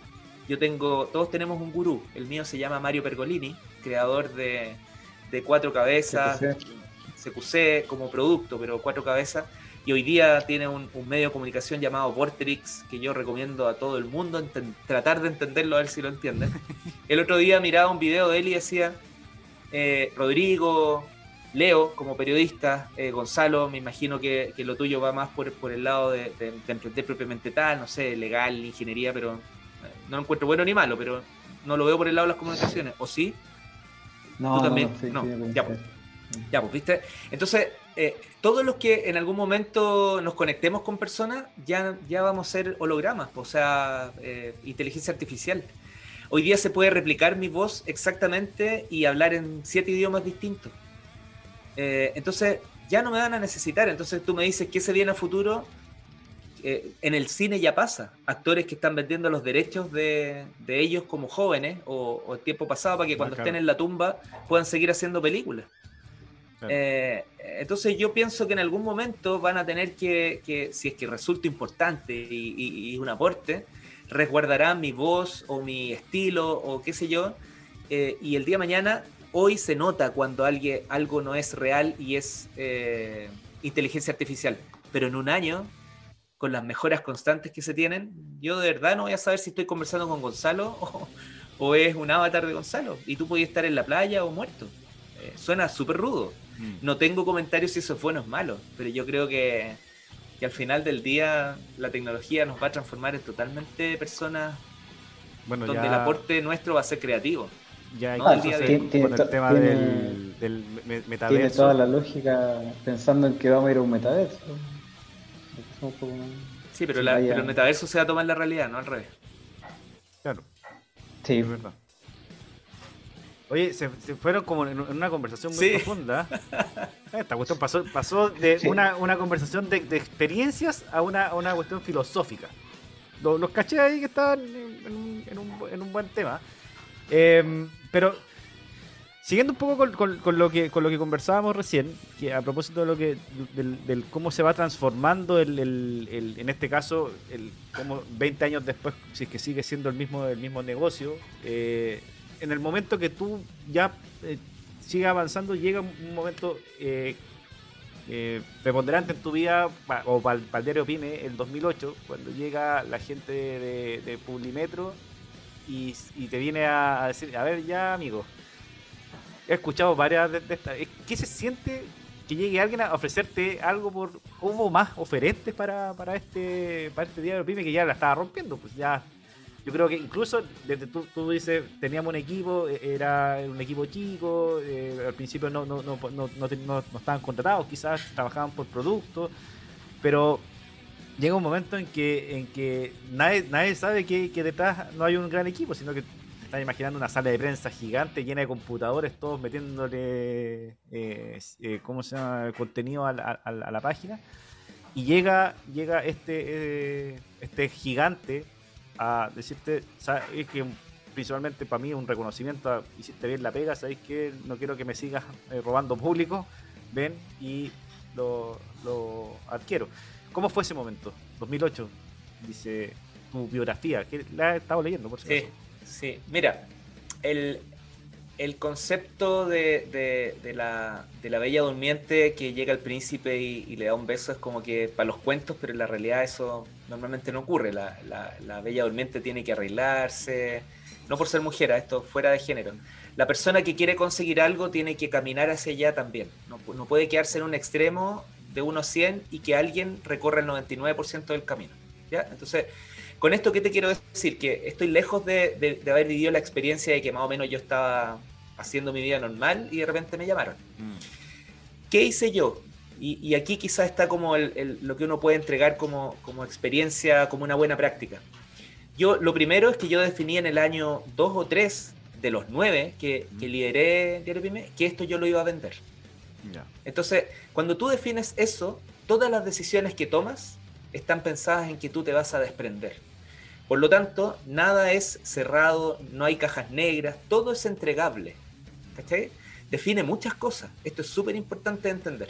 yo tengo, todos tenemos un gurú. El mío se llama Mario Pergolini, creador de, de Cuatro Cabezas, CQC como producto, pero Cuatro Cabezas y hoy día tiene un, medio de comunicación llamado Vortrix que yo recomiendo a todo el mundo tratar de entenderlo a ver si lo entienden. <laughs> El otro día miraba un video de él y decía, eh, Rodrigo, Leo como periodista, eh, Gonzalo, me imagino que, lo tuyo va más por, por el lado de, emprender propiamente tal, no sé, legal, ingeniería, pero eh, no lo encuentro bueno ni malo, pero no lo veo por el lado de las comunicaciones, ¿o sí? No, ¿Tú también? No, ya, pues, ya, pues, ¿viste? Entonces, eh, todos los que en algún momento nos conectemos con personas, ya, ya vamos a ser hologramas, o sea, eh, inteligencia artificial. Hoy día se puede replicar mi voz exactamente y hablar en siete idiomas distintos. Eh, entonces, ya no me van a necesitar. Entonces, tú me dices que se viene a futuro. en el cine ya pasa. Actores que están vendiendo los derechos de, ellos como jóvenes o, el tiempo pasado para que cuando estén en la tumba puedan seguir haciendo películas. Eh, entonces yo pienso que en algún momento van a tener que, si es que resulta importante y, un aporte, resguardarán mi voz o mi estilo o qué sé yo. Eh, y el día de mañana, hoy se nota cuando alguien, algo no es real y es eh, inteligencia artificial. Pero en un año, con las mejoras constantes que se tienen, yo de verdad no voy a saber si estoy conversando con Gonzalo <laughs> o, o es un avatar de Gonzalo. Y tú podías estar en la playa o muerto. suena súper rudo. Mm. No tengo comentarios si eso es bueno o es malo, pero yo creo que, al final del día la tecnología nos va a transformar en totalmente personas bueno, donde el aporte nuestro va a ser creativo. Ya el día de, con el tema del, del, metaverso. Tiene toda la lógica pensando en que vamos a ir a un metaverso. Sí, pero, el metaverso se va a tomar la realidad, no al revés. Claro. Sí, es verdad. Oye, se, fueron como en una conversación muy profunda. Esta cuestión pasó, pasó de una, una, conversación de, experiencias a una, una cuestión filosófica. Los, los, caché ahí que estaban en, un, en un, buen tema. Em, pero siguiendo un poco con, con, lo que, con lo que conversábamos recién, que a propósito de lo que del, cómo se va transformando el, el, en este caso, el, como 20 años después, si es que sigue siendo el mismo, el mismo negocio, eh, en el momento que tú ya eh, sigas avanzando, llega un momento eh, eh, preponderante en tu vida, o para el diario Pyme, el 2008, cuando llega la gente de, Publimetro y, te viene a, decir, a ver ya amigo, he escuchado varias de, estas, ¿qué se siente que llegue alguien a ofrecerte algo por hubo más oferentes para, para este para este diario Pyme que ya la estaba rompiendo pues ya yo creo que incluso desde tú, tú dices, teníamos un equipo, e, era un equipo chico, eh, al principio no, no, no, no, no, estaban contratados, quizás trabajaban por producto, pero llega un momento en que, en que nadie, nadie sabe que, detrás no hay un gran equipo, sino que te estás imaginando una sala de prensa gigante llena de computadores, todos metiéndole, eh, eh ¿cómo se llama?, contenido a a, la página. Y llega, llega este, eh, este gigante a decirte, ¿sabes? que principalmente para mí un reconocimiento, hiciste bien la pega, sabéis que no quiero que me sigas eh, robando público, ven y lo, lo, adquiero. ¿Cómo fue ese momento? 2008, dice tu biografía, que la he estado leyendo, por Sí, sí. Mira, el, el concepto de, la, bella durmiente que llega el príncipe y, le da un beso es como que para los cuentos, pero en la realidad eso normalmente no ocurre. La, bella durmiente tiene que arreglarse, no por ser mujer, esto fuera de género. La persona que quiere conseguir algo tiene que caminar hacia allá también. No, puede quedarse en un extremo de 1 a 100 y que alguien recorra el 99% del camino. ¿ya? Entonces, con esto, ¿qué te quiero decir? Que estoy lejos de, haber vivido la experiencia de que más o menos yo estaba haciendo mi vida normal y de repente me llamaron. Mm. ¿Qué hice yo? Y, aquí quizás está como lo que uno puede entregar como, experiencia, como una buena práctica. Yo, lo primero es que yo definí en el año 2 o 3 de los 9 que, mm. que lideré Diario Pyme, que esto yo lo iba a vender. Entonces, cuando tú defines eso, todas las decisiones que tomas están pensadas en que tú te vas a desprender. Por lo tanto, nada es cerrado, no hay cajas negras, todo es entregable. ¿Cachai? Define muchas cosas. Esto es súper importante de entender.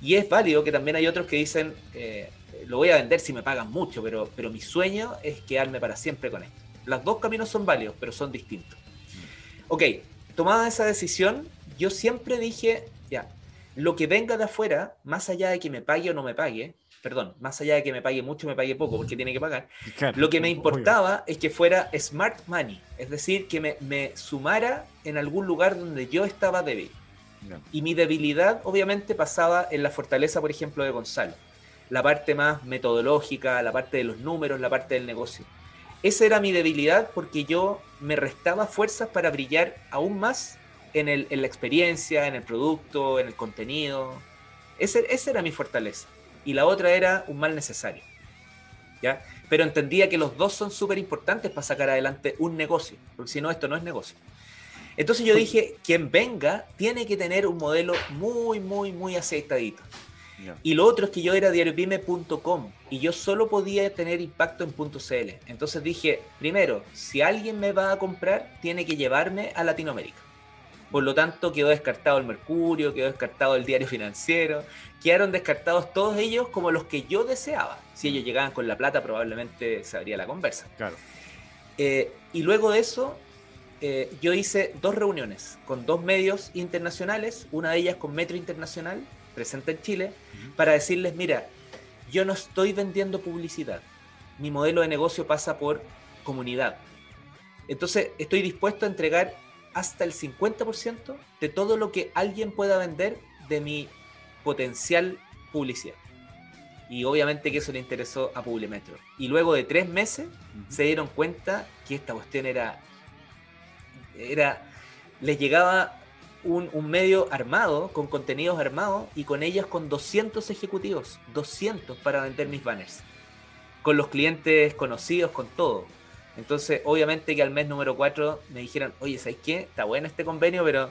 Y es válido que también hay otros que dicen, eh, lo voy a vender si me pagan mucho, pero, pero mi sueño es quedarme para siempre con esto. Los dos caminos son válidos, pero son distintos. Ok, tomada esa decisión, yo siempre dije, ya, lo que venga de afuera, más allá de que me pague o no me pague, perdón, más allá de que me pague mucho me pague poco, porque tiene que pagar, lo que me importaba es que fuera smart money, es decir, que me, sumara en algún lugar donde yo estaba débil. Y mi debilidad obviamente pasaba en la fortaleza, por ejemplo, de Gonzalo, la parte más metodológica, la parte de los números, la parte del negocio. Esa era mi debilidad porque yo me restaba fuerzas para brillar aún más en, el, en la experiencia, en el producto, en el contenido. Ese, esa era mi fortaleza y la otra era un mal necesario. ¿ya? Pero entendía que los dos son súper importantes para sacar adelante un negocio, porque si no, esto no es negocio. Entonces yo dije, quien venga tiene que tener un modelo muy, muy, muy aceitadito. Y lo otro es que yo era diariopime.com y yo solo podía tener impacto en .cl. Entonces dije, primero, si alguien me va a comprar, tiene que llevarme a Latinoamérica. Por lo tanto, quedó descartado el Mercurio, quedó descartado el diario financiero, quedaron descartados todos ellos como los que yo deseaba. Si ellos llegaban con la plata, probablemente se abría la conversa. Claro. Eh, y luego de eso, eh, yo hice dos reuniones con dos medios internacionales, una de ellas con Metro Internacional, presente en Chile, para decirles, mira, yo no estoy vendiendo publicidad. Mi modelo de negocio pasa por comunidad. Entonces, estoy dispuesto a entregar hasta el 50% de todo lo que alguien pueda vender de mi potencial publicidad. Y obviamente que eso le interesó a Publimetro. Y luego de tres meses se dieron cuenta que esta cuestión era. era les llegaba un, un, medio armado, con contenidos armados, y con ellas con 200 ejecutivos. 200 para vender mis banners. Con los clientes conocidos, con todo. Entonces, obviamente que al mes número 4 me dijeron, oye, ¿sabes qué? Está bueno este convenio, pero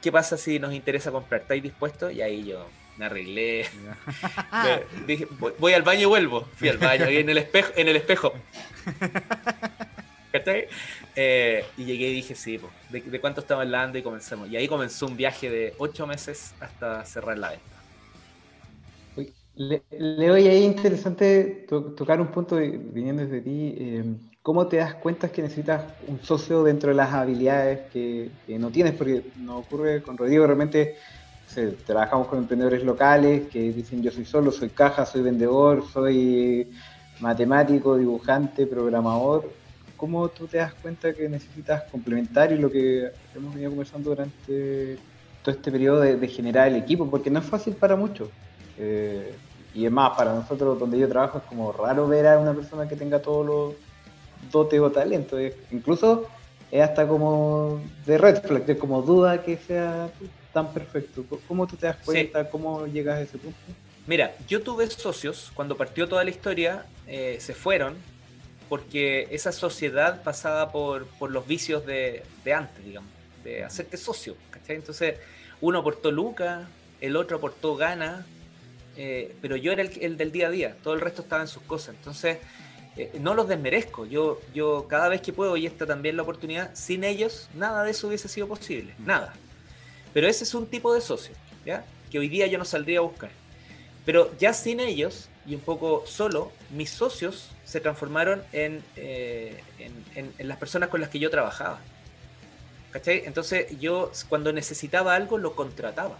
¿qué pasa si nos interesa comprar? ¿Estáis dispuestos? Y ahí yo me arreglé. dije, voy, al baño y vuelvo. Fui al baño, ahí en el espejo. En el espejo. Eh, y llegué y dije, sí, ¿de, cuánto estaba hablando? Y comenzamos. Y ahí comenzó un viaje de ocho meses hasta cerrar la venta. Leo, y ahí interesante tocar un punto viniendo desde ti. Eh, ¿Cómo te das cuenta que necesitas un socio dentro de las habilidades que, no tienes? Porque nos ocurre con Rodrigo, realmente trabajamos con emprendedores locales que dicen yo soy solo, soy caja, soy vendedor, soy matemático, dibujante, programador. ¿Cómo tú te das cuenta que necesitas complementar y lo que hemos venido conversando durante todo este periodo de, generar el equipo? Porque no es fácil para muchos. Eh, y es más, para nosotros donde yo trabajo es como raro ver a una persona que tenga todos los dote o talento. incluso es hasta como de red flag, de como duda que sea tan perfecto. ¿Cómo tú te das cuenta? ¿Cómo llegas a ese punto? Mira, yo tuve socios, cuando partió toda la historia, eh, se fueron porque esa sociedad pasaba por, los vicios de, antes, digamos, de hacerte socio. Entonces, uno aportó lucas, el otro aportó ganas, eh, pero yo era el, el, del día a día, todo el resto estaba en sus cosas. Entonces, eh, no los desmerezco. Yo, yo cada vez que puedo, y esta también la oportunidad, sin ellos, nada de eso hubiese sido posible. Nada. Pero ese es un tipo de socio, ¿ya? Que hoy día yo no saldría a buscar. Pero ya sin ellos, y un poco solo, mis socios se transformaron en, eh, en, las personas con las que yo trabajaba. ¿Cachai? Entonces yo cuando necesitaba algo lo contrataba.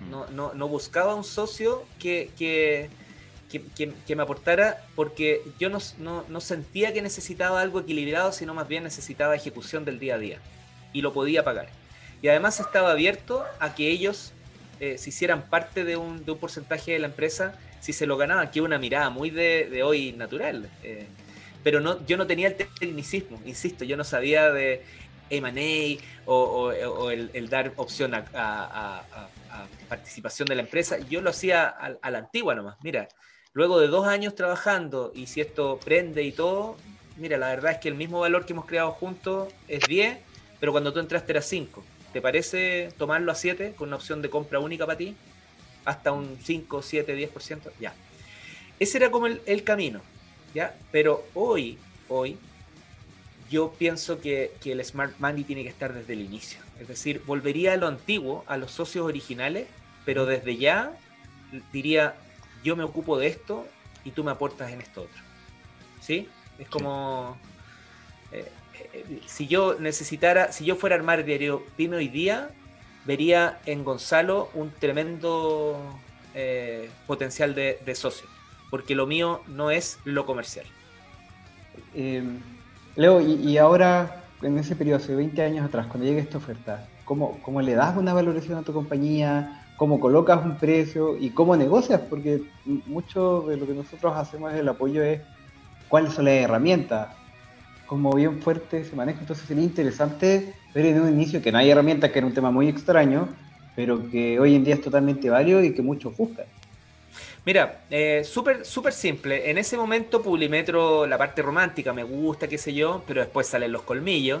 Mm. No, no, no buscaba un socio que, que que, me aportara porque yo no, no, sentía que necesitaba algo equilibrado, sino más bien necesitaba ejecución del día a día y lo podía pagar. Y además estaba abierto a que ellos eh, se hicieran parte de un, de un, porcentaje de la empresa si se lo ganaban, que una mirada muy de, de hoy natural. Eh, pero no, yo no tenía el tecnicismo, insisto, yo no sabía de M&A o, o, el, dar opción a, a, a, participación de la empresa. Yo lo hacía a, a la antigua nomás. Mira, Luego de dos años trabajando y si esto prende y todo, mira, la verdad es que el mismo valor que hemos creado juntos es 10, pero cuando tú entraste era 5. ¿Te parece tomarlo a 7 con una opción de compra única para ti? Hasta un 5, 7, 10%. Ya. Ese era como el, camino. ¿ya? Pero hoy, hoy, yo pienso que, que, el Smart Money tiene que estar desde el inicio. Es decir, volvería a lo antiguo, a los socios originales, pero desde ya diría, yo me ocupo de esto y tú me aportas en esto otro. ¿Sí? Es como... Eh, eh, si yo necesitara, si yo fuera a armar el diario Pyme hoy día, vería en Gonzalo un tremendo eh, potencial de, socio, porque lo mío no es lo comercial. Leo, y, ahora, en ese periodo, hace 20 años atrás, cuando llega esta oferta, ¿cómo, ¿cómo le das una valoración a tu compañía? Cómo colocas un precio y cómo negocias, porque mucho de lo que nosotros hacemos es el apoyo es cuáles son las herramientas, como bien fuerte se maneja, entonces sería interesante ver en un inicio que no hay herramientas, que era un tema muy extraño, pero que hoy en día es totalmente válido y que muchos buscan. Mira, eh, súper súper simple. En ese momento Publimetro, la parte romántica, me gusta, qué sé yo, pero después salen los colmillos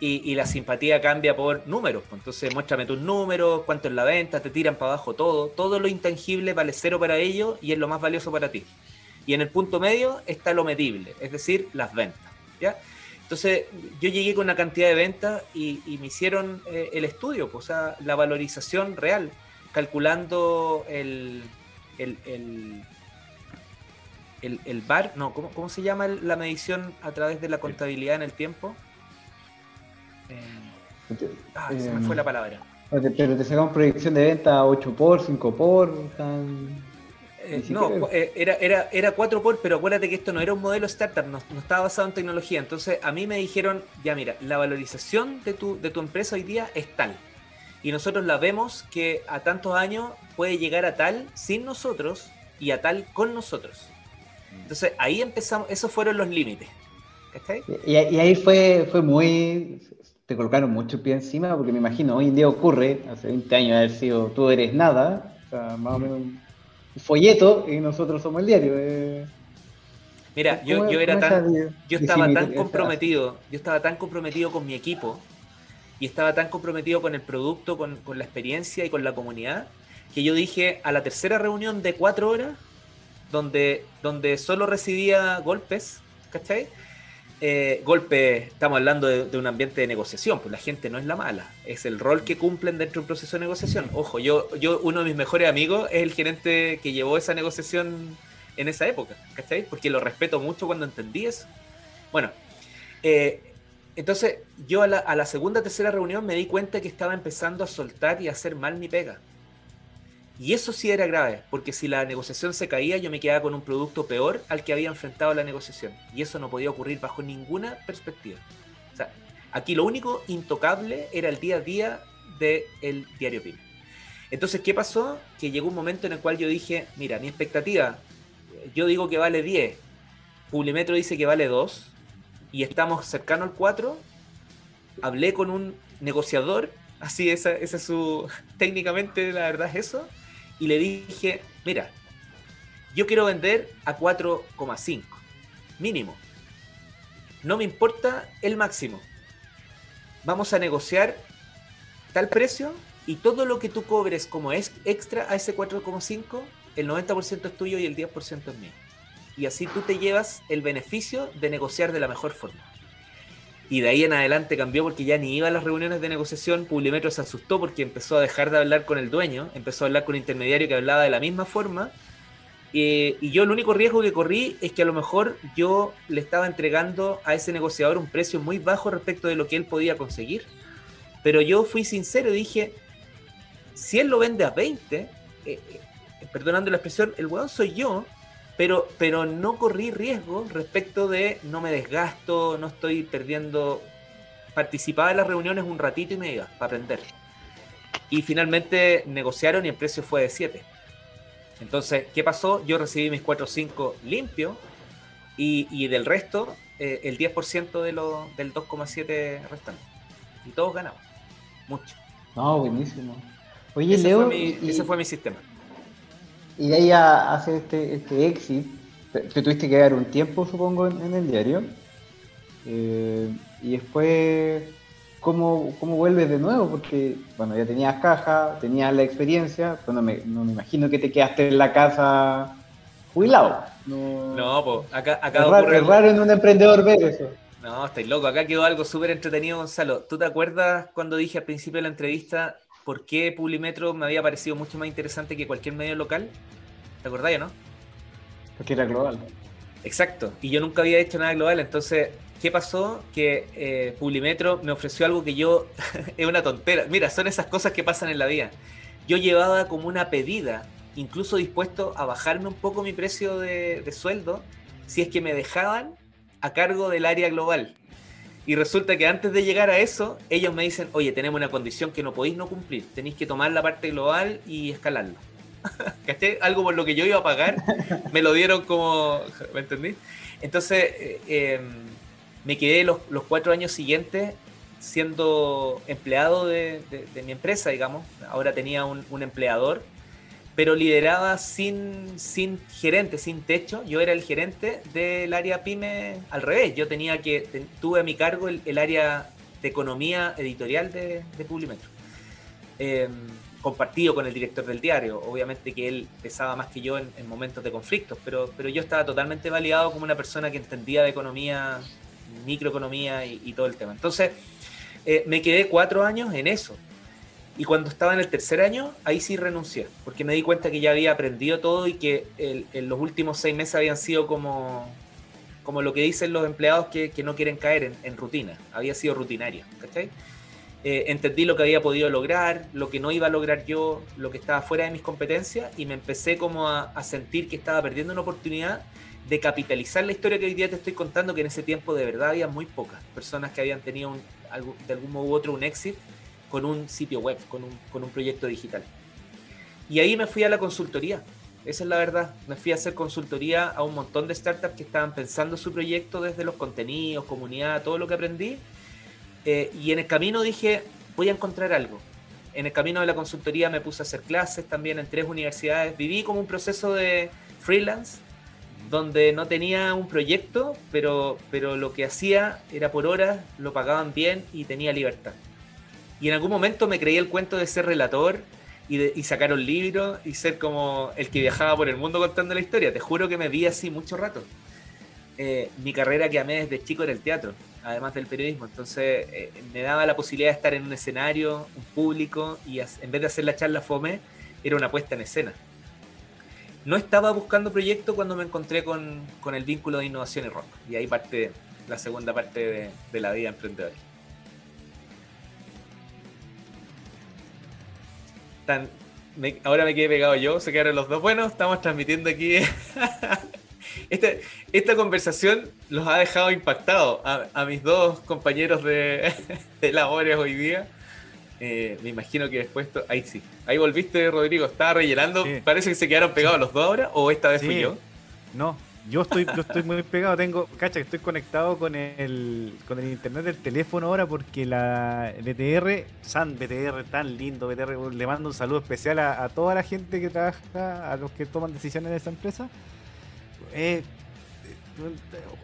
y, la simpatía cambia por números. Pues. Entonces, muéstrame tus números, cuánto es la venta, te tiran para abajo todo. Todo lo intangible vale cero para ellos y es lo más valioso para ti. Y en el punto medio está lo medible, es decir, las ventas. ¿ya? Entonces, yo llegué con una cantidad de ventas y, me hicieron eh, el estudio, pues, o sea, la valorización real, calculando el, el, el, bar, no, ¿cómo, ¿cómo se llama la medición a través de la contabilidad en el tiempo? Ah, se me fue la palabra. Pero te sacamos proyección de venta 8 por, 5 por. Eh, no, eh, era, era, era 4 por, pero acuérdate que esto no era un modelo startup, no, estaba basado en tecnología. Entonces a mí me dijeron, ya mira, la valorización de tu, de tu empresa hoy día es tal. Y nosotros la vemos que a tantos años puede llegar a tal sin nosotros y a tal con nosotros. Entonces ahí empezamos, esos fueron los límites. Y, y, ahí fue, fue muy, te colocaron mucho pie encima, porque me imagino, hoy en día ocurre, hace 20 años haber sido tú eres nada, o sea, más o menos un folleto y nosotros somos el diario. Eh. Mira, yo, yo era tan, yo estaba tan comprometido, yo estaba tan comprometido con mi equipo y estaba tan comprometido con el producto, con, con la experiencia y con la comunidad, que yo dije a la tercera reunión de cuatro horas, donde, donde solo recibía golpes, ¿cachai? Eh, golpe, estamos hablando de, un ambiente de negociación, pues la gente no es la mala, es el rol que cumplen dentro de un proceso de negociación. Ojo, yo, yo uno de mis mejores amigos es el gerente que llevó esa negociación en esa época, ¿cachai? Porque lo respeto mucho cuando entendí eso. Bueno, eh, entonces yo a la, a la segunda, tercera reunión me di cuenta que estaba empezando a soltar y a hacer mal mi pega. Y eso sí era grave, porque si la negociación se caía, yo me quedaba con un producto peor al que había enfrentado la negociación. Y eso no podía ocurrir bajo ninguna perspectiva. O sea, aquí lo único intocable era el día a día del diario PYME. Entonces, ¿qué pasó? Que llegó un momento en el cual yo dije, mira, mi expectativa, yo digo que vale 10, Publimetro dice que vale 2, y estamos cercano al 4, hablé con un negociador, así esa, es su, <laughs> técnicamente la verdad es eso, y le dije, mira, yo quiero vender a 4,5, mínimo. No me importa el máximo. Vamos a negociar tal precio y todo lo que tú cobres como es extra a ese 4,5, el 90% es tuyo y el 10% es mío. y así tú te llevas el beneficio de negociar de la mejor forma. Y de ahí en adelante cambió porque ya ni iba a las reuniones de negociación. Publimetro se asustó porque empezó a dejar de hablar con el dueño, empezó a hablar con un intermediario que hablaba de la misma forma. y yo el único riesgo que corrí es que a lo mejor yo le estaba entregando a ese negociador un precio muy bajo respecto de lo que él podía conseguir. Pero yo fui sincero y dije, si él lo vende a 20, eh, eh, perdonando la expresión, el weón soy yo, pero, pero no corrí riesgo respecto de no me desgasto, no estoy perdiendo. Participaba en las reuniones un ratito y me iba para aprender. Y finalmente negociaron y el precio fue de 7. Entonces, ¿qué pasó? Yo recibí mis 4 o 5 limpio y, del resto, eh, el 10% de lo, del 2,7 restante. Y todos ganamos. Mucho. No, buenísimo. Oye, Leo. ese fue mi sistema y ahí hace este, este exit. Te, tuviste que dar un tiempo, supongo, en, el diario. Eh, y después, ¿cómo, ¿cómo, vuelves de nuevo? Porque, bueno, ya tenías caja, tenías la experiencia. Bueno, me, no me imagino que te quedaste en la casa jubilado. No, pues acá, acá es, raro, es raro en un emprendedor ver eso. No, estáis loco. Acá quedó algo súper entretenido, Gonzalo. ¿Tú te acuerdas cuando dije al principio de la entrevista por qué Publimetro me había parecido mucho más interesante que cualquier medio local. ¿Te acordáis, no? Porque era global. Exacto. Y yo nunca había hecho nada global. Entonces, ¿qué pasó? Que eh, Publimetro me ofreció algo que yo. <laughs> es una tontera. Mira, son esas cosas que pasan en la vida. Yo llevaba como una pedida, incluso dispuesto a bajarme un poco mi precio de sueldo, si es que me dejaban a cargo del área global. Y resulta que antes de llegar a eso, ellos me dicen, oye, tenemos una condición que no podéis no cumplir, tenéis que tomar la parte global y escalarlo. <laughs> ¿Caché? Algo por lo que yo iba a pagar, me lo dieron como, <laughs> ¿me entendí? Entonces, eh, em, me quedé los, cuatro años siguientes siendo empleado de, mi empresa, digamos. Ahora tenía un, un empleador pero lideraba sin, sin gerente, sin techo. Yo era el gerente del área pyme al revés. Yo tenía que, tuve a mi cargo el, área de economía editorial de, de Publimetro. Em, compartido con el director del diario. Obviamente que él pesaba más que yo en, momentos de conflictos, pero, pero yo estaba totalmente validado como una persona que entendía de economía, microeconomía y, todo el tema. Entonces, eh, me quedé cuatro años en eso. Y cuando estaba en el tercer año, ahí sí renuncié, porque me di cuenta que ya había aprendido todo y que en los últimos seis meses habían sido como, como lo que dicen los empleados que, no quieren caer en, rutina. Había sido rutinario, ¿cachai? Eh, entendí lo que había podido lograr, lo que no iba a lograr yo, lo que estaba fuera de mis competencias y me empecé como a, a sentir que estaba perdiendo una oportunidad de capitalizar la historia que hoy día te estoy contando, que en ese tiempo de verdad había muy pocas personas que habían tenido de algún modo u otro un éxito con un sitio web, con un, con un proyecto digital. Y ahí me fui a la consultoría, esa es la verdad. Me fui a hacer consultoría a un montón de startups que estaban pensando su proyecto desde los contenidos, comunidad, todo lo que aprendí. Eh, y en el camino dije, voy a encontrar algo. En el camino de la consultoría me puse a hacer clases también en tres universidades. Viví como un proceso de freelance, donde no tenía un proyecto, pero, pero lo que hacía era por horas, lo pagaban bien y tenía libertad. Y en algún momento me creí el cuento de ser relator y, sacar un libro y ser como el que viajaba por el mundo contando la historia. Te juro que me vi así mucho rato. Eh, mi carrera que amé desde chico era el teatro, además del periodismo. Entonces eh, me daba la posibilidad de estar en un escenario, un público, y en vez de hacer la charla fome, era una puesta en escena. No estaba buscando proyecto cuando me encontré con, el vínculo de innovación y rock. Y ahí parte la segunda parte de, de la vida emprendedora. Ahora me quedé pegado yo, se quedaron los dos. Bueno, estamos transmitiendo aquí. <laughs> Este, esta, conversación los ha dejado impactados a, mis dos compañeros <laughs> de, labores hoy día. Eh, me imagino que después. Ahí sí. Ahí volviste, Rodrigo. Estaba rellenando. Parece que se quedaron pegados los dos ahora. ¿O esta vez fui yo? No, yo estoy, yo estoy muy pegado, tengo, cacha, que estoy conectado con el, con el internet del teléfono ahora porque la BTR, San BTR, tan lindo BTR, le mando un saludo especial a, toda la gente que trabaja, a los que toman decisiones en esa empresa. Eh,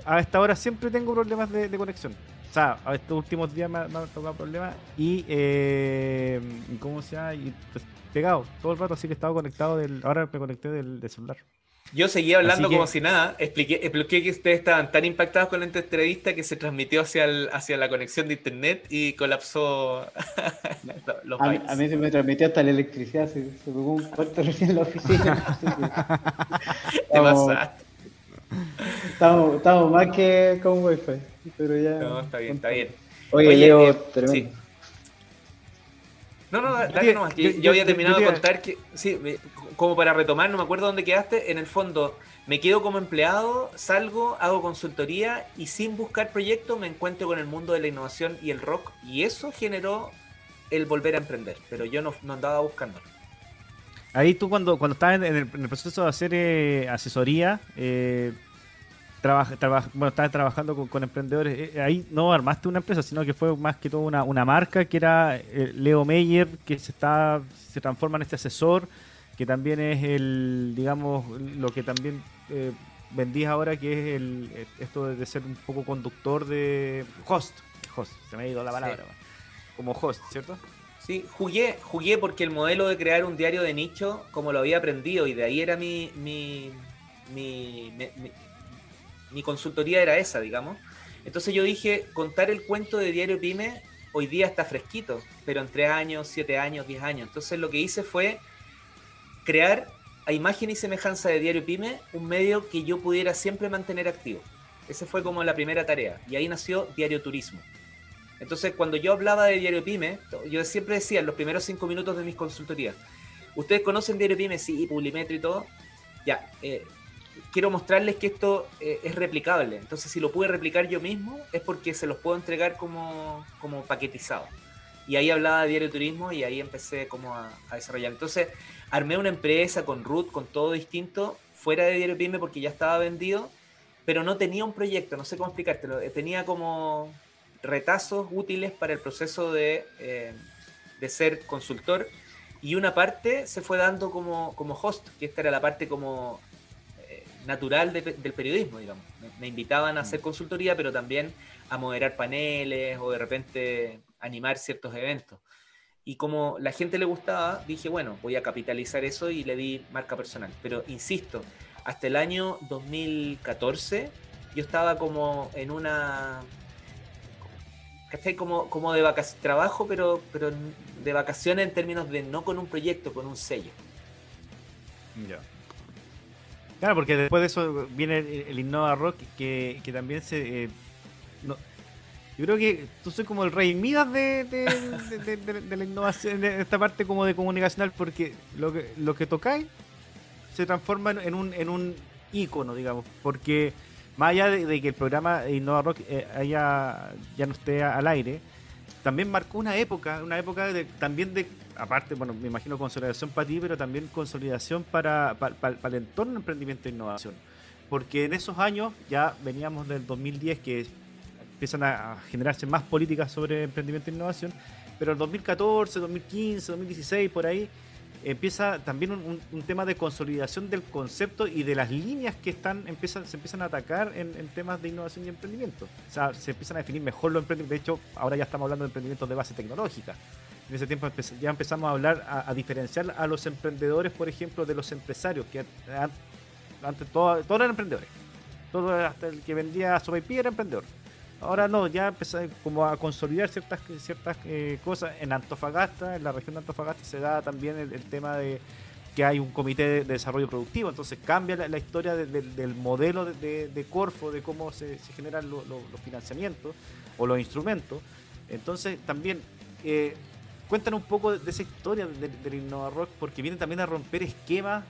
a esta hora siempre tengo problemas de, conexión. O sea, a estos últimos días me, han tocado problemas y, eh, ¿cómo se llama? Y, pues, pegado todo el rato, así que he estado conectado del, ahora me conecté del celular. Yo seguía hablando como si nada. Expliqué, expliqué, que ustedes estaban tan impactados con la entrevista que se transmitió hacia, hacia la conexión de internet y colapsó <laughs> los a, a, mí se me transmitió hasta la electricidad. Se, se un cuarto recién en la oficina. <laughs> <laughs> estamos, estamos, estamos, más que con wifi. Pero ya. No, está bien, está bien. Oye, Leo, eh, tremendo. No, no, dale nomás. Yo, yo, había terminado de contar que, sí, como para retomar, no me acuerdo dónde quedaste, en el fondo me quedo como empleado, salgo, hago consultoría y sin buscar proyectos me encuentro con el mundo de la innovación y el rock y eso generó el volver a emprender, pero yo no, andaba buscando. Ahí tú cuando, cuando estabas en el, proceso de hacer eh, asesoría, eh, bueno, estabas trabajando con, emprendedores, eh, ahí no armaste una empresa, sino que fue más que todo una, una marca que era eh, Leo Meyer, que se, está, se transforma en este asesor que también es el, digamos, lo que también eh, vendís ahora, que es el esto de ser un poco conductor de host. Host, se me ha ido la palabra. Como host, ¿cierto? Sí, jugué, jugué porque el modelo de crear un diario de nicho, como lo había aprendido, y de ahí era mi, mi, mi, mi consultoría era esa, digamos. Entonces yo dije, contar el cuento de Diario Pyme hoy día está fresquito, pero en tres años, siete años, diez años. Entonces lo que hice fue crear a imagen y semejanza de Diario Pyme un medio que yo pudiera siempre mantener activo. Esa fue como la primera tarea. Y ahí nació Diario Turismo. Entonces, cuando yo hablaba de Diario Pyme, yo siempre decía en los primeros cinco minutos de mis consultorías, ¿ustedes conocen Diario Pyme? Sí, Publimetro y todo. Ya, eh, quiero mostrarles que esto eh, es replicable. Entonces, si lo pude replicar yo mismo, es porque se los puedo entregar como, como paquetizado. Y ahí hablaba de Diario Turismo y ahí empecé como a, a desarrollar. Entonces, armé una empresa con Root, con todo distinto, fuera de Diario Pyme porque ya estaba vendido, pero no tenía un proyecto, no sé cómo explicártelo. Eh, tenía como retazos útiles para el proceso de, eh, de ser consultor y una parte se fue dando como, como host, que esta era la parte como natural del periodismo, digamos. Me, invitaban a hacer mm. consultoría, pero también a moderar paneles o de repente animar ciertos eventos. Y como la gente le gustaba, dije, bueno, voy a capitalizar eso y le di marca personal. Pero insisto, hasta el año 2014 yo estaba como en una... Como, como de vacaciones, trabajo, pero, pero de vacaciones en términos de no con un proyecto, con un sello. Ya. Claro, porque después de eso viene el, Innova Rock, que, que también se... Eh, yo creo que tú soy como el rey Midas de, de, la innovación, de esta parte como de comunicacional, porque lo que, lo que tocáis se transforma en un, en un ícono, digamos, porque más allá de, que el programa Innova Rock eh, haya, ya no esté al aire, también marcó una época, una época de, también de, aparte, bueno, me imagino consolidación para ti, pero también consolidación para, para, el entorno de emprendimiento e innovación. Porque en esos años, ya veníamos del 2010, que empiezan a generarse más políticas sobre emprendimiento e innovación, pero en 2014, 2015, 2016, por ahí, empieza también un, tema de consolidación del concepto y de las líneas que están empiezan, se empiezan a atacar en, temas de innovación y emprendimiento. O sea, se empiezan a definir mejor los emprendimientos. De hecho, ahora ya estamos hablando de emprendimientos de base tecnológica. En ese tiempo ya empezamos a hablar, a, diferenciar a los emprendedores, por ejemplo, de los empresarios, que antes todos todo eran emprendedores. Todo, hasta el que vendía sopaipilla era emprendedor. Ahora no, ya empezó como a consolidar ciertas ciertas eh, cosas. En Antofagasta, en la región de Antofagasta, se da también el, tema de que hay un comité de, desarrollo productivo, entonces cambia la, historia del modelo de, Corfo, de cómo se, generan los financiamientos o los instrumentos. Entonces también eh, cuentan un poco de esa historia del Innova Rock, porque vienen también a romper esquemas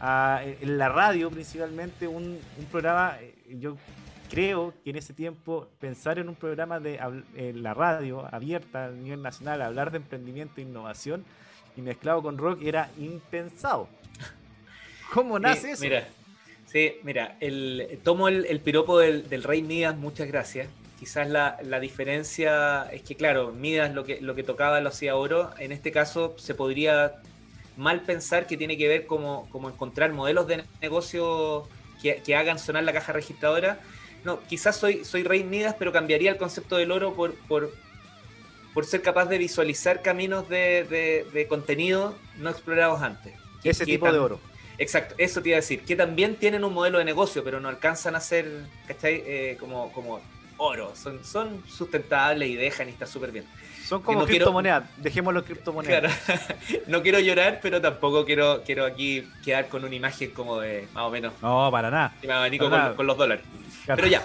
en la radio principalmente, un, un programa, eh, yo creo que en ese tiempo pensar en un programa de la radio abierta a nivel nacional, hablar de emprendimiento e innovación y mezclado con rock era impensado. <laughs> ¿Cómo nace eso? Mira, sí, mira, el, tomo el, piropo del, Rey Midas, muchas gracias. Quizás la, diferencia es que, claro, Midas lo que, lo que tocaba lo hacía oro. En este caso se podría mal pensar que tiene que ver como, como encontrar modelos de negocio que, que hagan sonar la caja registradora no, quizás soy, soy Rey Midas, pero cambiaría el concepto del oro por, por, por ser capaz de visualizar caminos de, de, contenido no explorados antes. Ese tipo de oro. Exacto, eso te iba a decir, que también tienen un modelo de negocio, pero no alcanzan a ser, ¿cachai? Eh, como, como oro, son, son sustentables y dejan y está súper bien. Son como criptomonedas, dejemos los criptomonedas. no quiero llorar, pero tampoco quiero, quiero aquí quedar con una imagen como de más o menos. No, para nada. Y me abanico con, los dólares. Pero ya,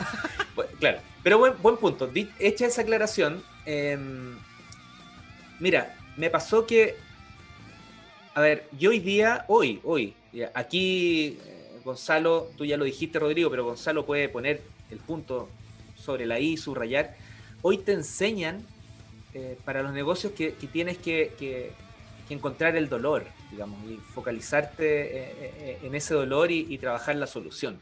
claro. Pero buen, buen punto. Hecha esa aclaración, em, mira, me pasó que. A ver, yo hoy día, hoy, hoy, aquí eh, Gonzalo, tú ya lo dijiste, Rodrigo, pero Gonzalo puede poner el punto sobre la I, subrayar. Hoy te enseñan eh, para los negocios que, tienes que, encontrar el dolor, digamos, y focalizarte eh, eh, en ese dolor y, trabajar la solución.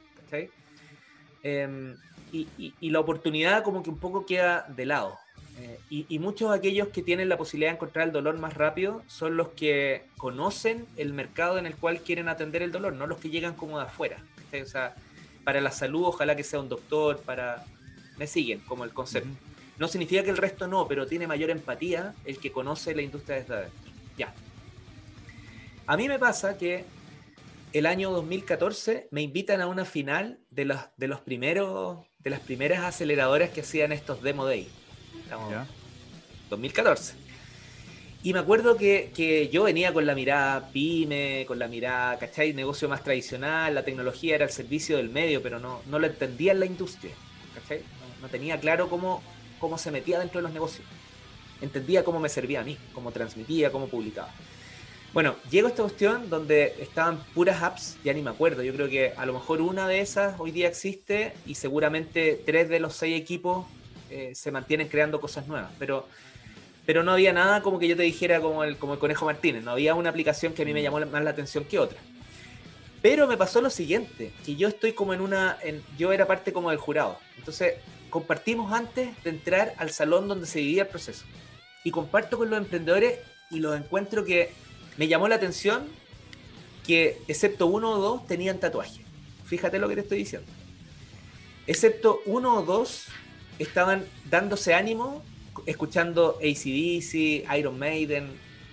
Em, y, la oportunidad como que un poco queda de lado. y, muchos de aquellos que tienen la posibilidad de encontrar el dolor más rápido son los que conocen el mercado en el cual quieren atender el dolor, no los que llegan como de afuera. O sea, para la salud ojalá que sea un doctor, para... Me siguen como el concepto. No significa que el resto no, pero tiene mayor empatía el que conoce la industria desde adentro. Ya. A mí me pasa que el año 2014 me invitan a una final de los, de los primeros, de las primeras aceleradoras que hacían estos Demo Day. 2014. Y me acuerdo que, yo venía con la mirada pyme, con la mirada, ¿cachai? Negocio más tradicional, la tecnología era el servicio del medio, pero no, no lo entendía en la industria, ¿cachai? no tenía claro cómo, cómo se metía dentro de los negocios. Entendía cómo me servía a mí, cómo transmitía, cómo publicaba. Bueno, llego a esta cuestión donde estaban puras apps, ya ni me acuerdo, yo creo que a lo mejor una de esas hoy día existe y seguramente tres de los seis equipos eh, se mantienen creando cosas nuevas, pero, pero no había nada como que yo te dijera como el, como el Conejo Martínez, no había una aplicación que a mí me llamó más la atención que otra. Pero me pasó lo siguiente, que yo estoy como en una, yo era parte como del jurado, entonces compartimos antes de entrar al salón donde se vivía el proceso. Y comparto con los emprendedores y los encuentro que me llamó la atención que excepto uno o dos tenían tatuaje. Fíjate lo que te estoy diciendo. Excepto uno o dos estaban dándose ánimo escuchando ACDC, Iron Maiden.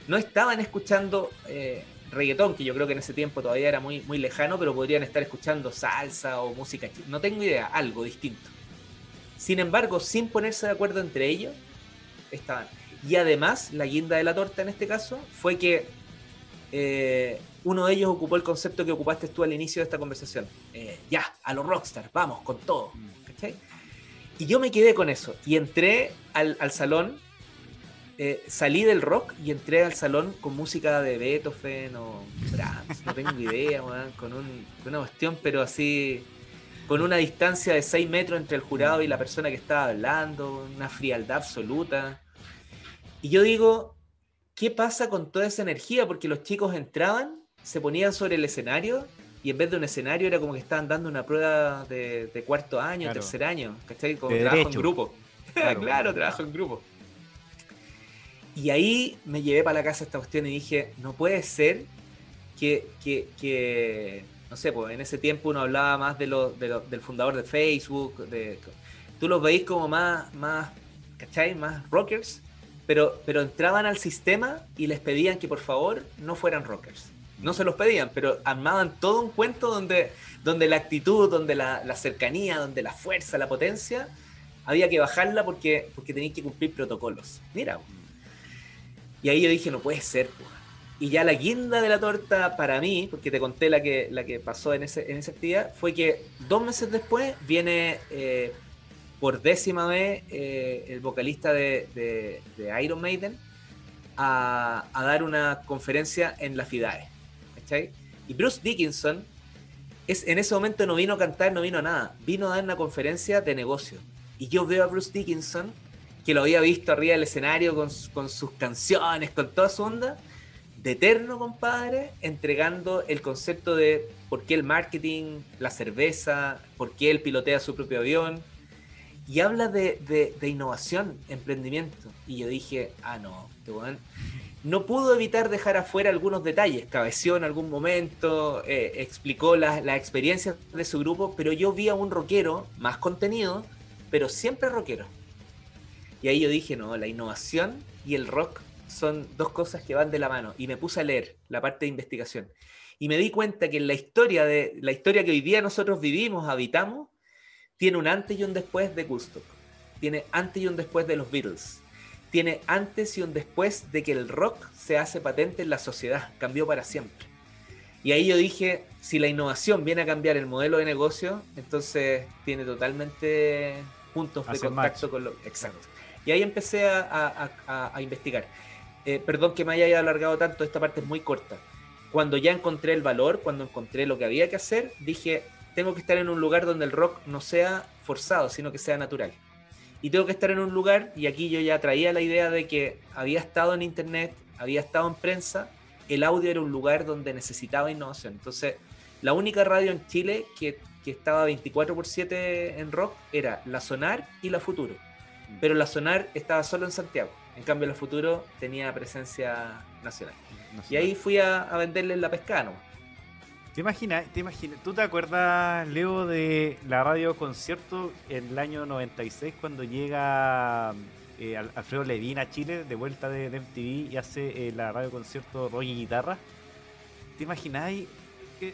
No estaban escuchando eh, reggaetón, que yo creo que en ese tiempo todavía era muy, muy lejano, pero podrían estar escuchando salsa o música. No tengo idea, algo distinto. Sin embargo, sin ponerse de acuerdo entre ellos, estaban. Y además, la guinda de la torta en este caso fue que eh, uno de ellos ocupó el concepto que ocupaste tú al inicio de esta conversación. Eh, ya, a los rockstar, vamos, con todo. ¿Cachai? Y yo me quedé con eso. Y entré al, salón, eh, salí del rock y entré al salón con música de Beethoven o Brahms, no tengo idea, <laughs> con, un, con una cuestión, pero así con una distancia de 6 metros entre el jurado y la persona que estaba hablando, una frialdad absoluta. Y yo digo, ¿qué pasa con toda esa energía? Porque los chicos entraban, se ponían sobre el escenario y en vez de un escenario era como que estaban dando una prueba de, cuarto año, tercer año, ¿cachai? Como trabajo en grupo. <laughs> Claro. trabajo en grupo. Y ahí me llevé para la casa esta cuestión y dije, no puede ser que, que no sé, pues en ese tiempo uno hablaba más de lo, del fundador de Facebook, de, tú los veis como más, más, ¿cachai? Más rockers, pero, pero entraban al sistema y les pedían que por favor no fueran rockers. No se los pedían, pero armaban todo un cuento donde, donde la actitud, donde la, cercanía, donde la fuerza, la potencia, había que bajarla porque, porque tenían que cumplir protocolos. Mira. Y ahí yo dije, no puede ser, pues y ya la guinda de la torta para mí, porque te conté la que, la que pasó en, ese, en esa actividad, fue que dos meses después viene eh, por décima vez eh, el vocalista de, Iron Maiden a, dar una conferencia en la FIDAE. ¿cachai? Y Bruce Dickinson es, en ese momento no vino a cantar, no vino a nada, vino a dar una conferencia de negocio. Y yo veo a Bruce Dickinson, que lo había visto arriba del escenario con, con sus canciones, con toda su onda, de eterno, compadre, entregando el concepto de por qué el marketing, la cerveza, por qué él pilotea su propio avión. Y habla de, innovación, emprendimiento. Y yo dije, ah, no, este no pudo evitar dejar afuera algunos detalles. Cabeció en algún momento, eh, explicó las la experiencias de su grupo, pero yo vi a un rockero más contenido, pero siempre rockero. Y ahí yo dije, no, la innovación y el rock son dos cosas que van de la mano. Y me puse a leer la parte de investigación. Y me di cuenta que en la historia, de, la historia que hoy día nosotros vivimos, habitamos, tiene un antes y un después de Gusto. Tiene antes y un después de los Beatles. Tiene antes y un después de que el rock se hace patente en la sociedad. Cambió para siempre. Y ahí yo dije, si la innovación viene a cambiar el modelo de negocio, entonces tiene totalmente puntos de contacto con lo... Exacto. Y ahí empecé a, investigar. Eh, perdón que me haya alargado tanto, esta parte es muy corta. Cuando ya encontré el valor, cuando encontré lo que había que hacer, dije, tengo que estar en un lugar donde el rock no sea forzado, sino que sea natural. Y tengo que estar en un lugar, y aquí yo ya traía la idea de que había estado en internet, había estado en prensa, el audio era un lugar donde necesitaba innovación. Entonces, la única radio en Chile que, estaba 24 por 7 en rock era La Sonar y La Futuro. Mm. Pero La Sonar estaba solo en Santiago. En cambio, La Futuro tenía presencia nacional. Y ahí fui a, venderle la pescada, ¿Te imaginas, te imaginas, tú te acuerdas, Leo, de la radio concierto en el año 96 cuando llega eh, Alfredo Levin a Chile, de vuelta de, MTV, y hace eh, la radio concierto Rock y Guitarra. ¿Te imagináis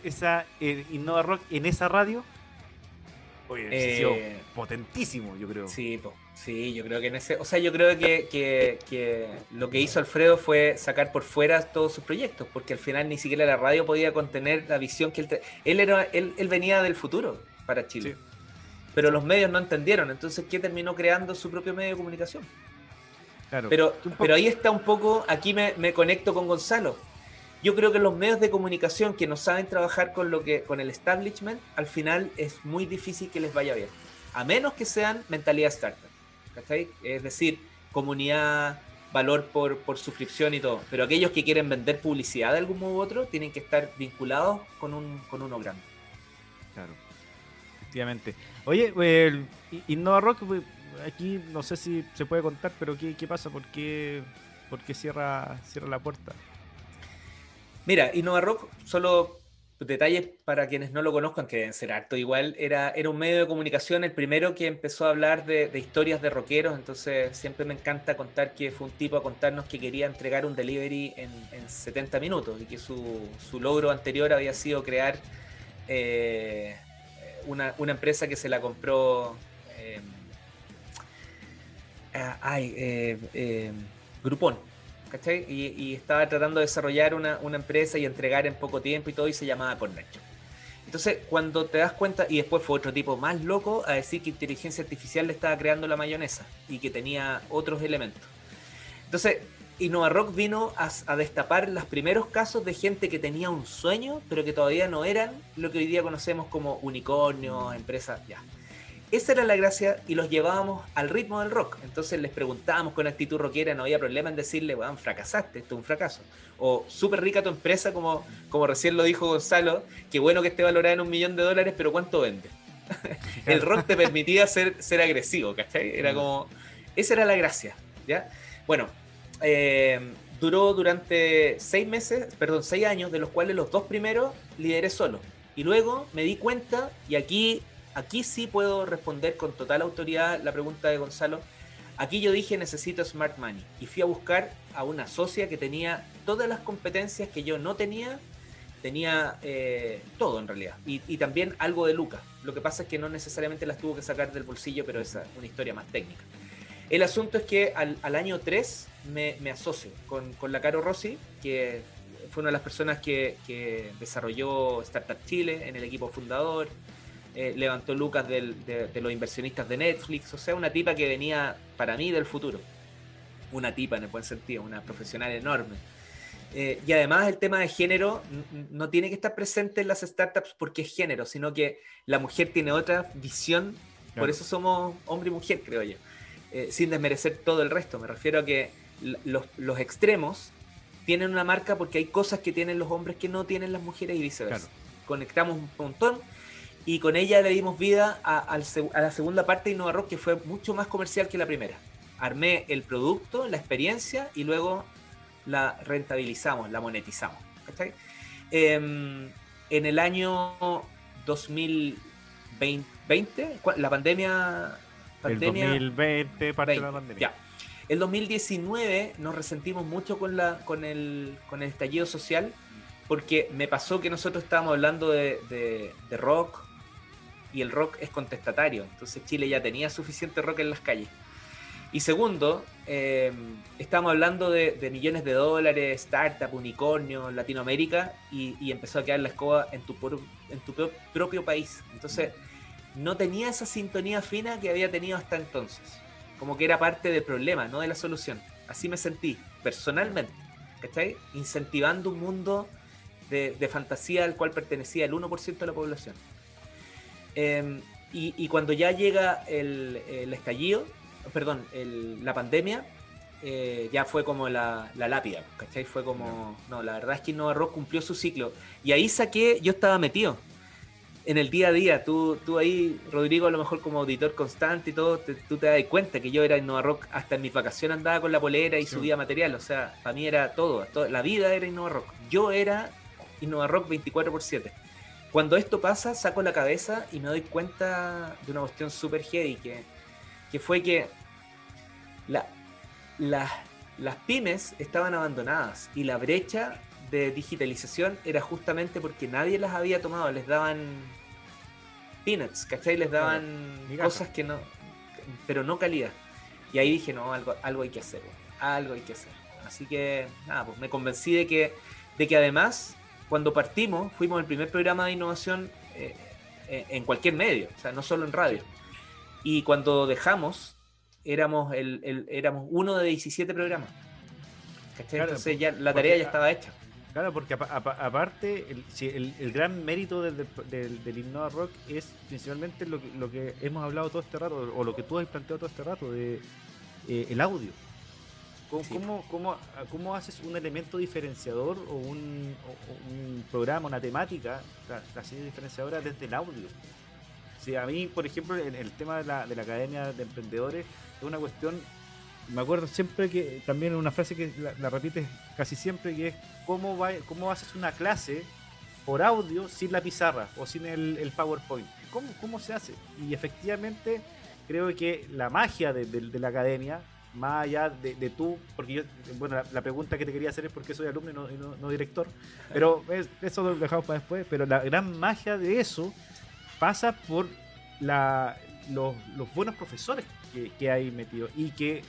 esa eh, Innova Rock en esa radio? Oye, eh, potentísimo, yo creo. Sí, sí, yo creo que en ese. O sea, yo creo que, que, lo que hizo Alfredo fue sacar por fuera todos sus proyectos, porque al final ni siquiera la radio podía contener la visión que él. Él, era, él, él venía del futuro para Chile. Sí pero los medios no entendieron. Entonces, ¿qué terminó creando su propio medio de comunicación? Claro. Pero, pero ahí está un poco, aquí me, conecto con Gonzalo. Yo creo que los medios de comunicación que no saben trabajar con lo que con el establishment, al final es muy difícil que les vaya bien. A menos que sean mentalidad startup. ¿Cachai? Es decir, comunidad, valor por, por, suscripción y todo. Pero aquellos que quieren vender publicidad de algún modo u otro tienen que estar vinculados con, un, con uno grande. Claro. Efectivamente. Oye, el Innova Rock, aquí no sé si se puede contar, pero ¿qué, pasa? ¿Por qué, por qué cierra, cierra la puerta? Mira, Innova Rock, solo detalles para quienes no lo conozcan, que deben ser harto igual, era, era un medio de comunicación, el primero que empezó a hablar de, historias de rockeros, entonces siempre me encanta contar que fue un tipo a contarnos que quería entregar un delivery en, 70 minutos y que su, su, logro anterior había sido crear eh, una, empresa que se la compró. Eh, ah, ay, eh, eh, Groupon. Y, estaba tratando de desarrollar una, empresa y entregar en poco tiempo y todo, y se llamaba Nacho. Entonces, cuando te das cuenta, y después fue otro tipo más loco a decir que inteligencia artificial le estaba creando la mayonesa y que tenía otros elementos. Entonces, y Nova Rock vino a, destapar los primeros casos de gente que tenía un sueño, pero que todavía no eran lo que hoy día conocemos como unicornios, empresas, ya. Esa era la gracia y los llevábamos al ritmo del rock. Entonces les preguntábamos con actitud rockera, no había problema en decirle, weón, fracasaste, esto es un fracaso. O súper rica tu empresa, como, como recién lo dijo Gonzalo, qué bueno que esté valorada en un millón de dólares, pero ¿cuánto vende? <laughs> el rock te permitía ser, ser agresivo, ¿cachai? Era como, esa era la gracia, ¿ya? Bueno, eh, duró durante seis meses, perdón, seis años, de los cuales los dos primeros lideré solo. Y luego me di cuenta, y aquí, aquí sí puedo responder con total autoridad la pregunta de Gonzalo. Aquí yo dije necesito smart money y fui a buscar a una socia que tenía todas las competencias que yo no tenía, tenía eh, todo en realidad y, también algo de Lucas. Lo que pasa es que no necesariamente las tuvo que sacar del bolsillo, pero es una historia más técnica. El asunto es que al, año 3 me, asocio con, la Caro Rossi, que fue una de las personas que, desarrolló Startup Chile en el equipo fundador, eh, levantó lucas de, los inversionistas de Netflix, o sea, una tipa que venía para mí del futuro. Una tipa en el buen sentido, una profesional enorme. Eh, y además el tema de género no tiene que estar presente en las startups porque es género, sino que la mujer tiene otra visión, por eso somos hombre y mujer, creo yo. Eh, sin desmerecer todo el resto. Me refiero a que los, extremos tienen una marca porque hay cosas que tienen los hombres que no tienen las mujeres y viceversa. Conectamos un montón y con ella le dimos vida a, la segunda parte de Innova Rock que fue mucho más comercial que la primera. Armé el producto, la experiencia y luego la rentabilizamos, la monetizamos. Em, en el año 2020, la pandemia el 2020 parte de la pandemia. El 2019 nos resentimos mucho con, la, con, el, con el estallido social porque me pasó que nosotros estábamos hablando de, rock y el rock es contestatario. Entonces Chile ya tenía suficiente rock en las calles. Y segundo, eh, estábamos hablando de, millones de dólares, startup, unicornio, Latinoamérica, y, empezó a quedar la escoba en tu, propio país. Entonces, no tenía esa sintonía fina que había tenido hasta entonces. Como que era parte del problema, no de la solución. Así me sentí, personalmente. ¿Cachai? Incentivando un mundo de, fantasía al cual pertenecía el 1% de la población. Em, y, cuando ya llega el, estallido, perdón, la pandemia, eh, ya fue como la, lápida, ¿cachai? Fue como, no, la verdad es que Innova Rock cumplió su ciclo. Y ahí saqué, yo estaba metido en el día a día. Tú, tú ahí, Rodrigo, a lo mejor como auditor constante y todo, tú te das cuenta que yo era Innova Rock, hasta en mis vacaciones andaba con la polera y subía material. O sea, para mí era todo, la vida era Innova Rock. Yo era Innova Rock 24 por 7. Cuando esto pasa, saco la cabeza y me doy cuenta de una cuestión súper heavy, que, que fue que la, las pymes estaban abandonadas y la brecha de digitalización era justamente porque nadie las había tomado, les daban peanuts, ¿cachai? Les daban cosas que no, pero no calidad. Y ahí dije, no, algo, algo hay que hacer, algo hay que hacer. Así que, nada, pues me convencí de que, de que además cuando partimos, fuimos el primer programa de innovación eh, eh, en cualquier medio, o sea, no solo en radio. Y cuando dejamos, éramos, el, éramos uno de 17 programas. Entonces ya la tarea ya estaba hecha. Claro, porque aparte, el, el, gran mérito del, del, del, Innova Rock es principalmente lo que, lo que hemos hablado todo este rato, o lo que tú has planteado todo este rato, de eh, el audio. ¿Cómo, cómo, cómo, haces un elemento diferenciador o un, un programa, una temática, así diferenciadora desde el audio? Si a mí, por ejemplo, el tema de la, de la Academia de Emprendedores, es una cuestión, me acuerdo siempre que también una frase que la, repites casi siempre, que es cómo, va, cómo haces una clase por audio sin la pizarra o sin el, el PowerPoint. ¿Cómo, ¿Cómo se hace? Y efectivamente creo que la magia de, de la academia más allá de, tú, porque yo, bueno, la, pregunta que te quería hacer es por qué soy alumno y no, director, pero eso lo dejamos para después, pero la gran magia de eso pasa por la, los, buenos profesores que, hay metidos y que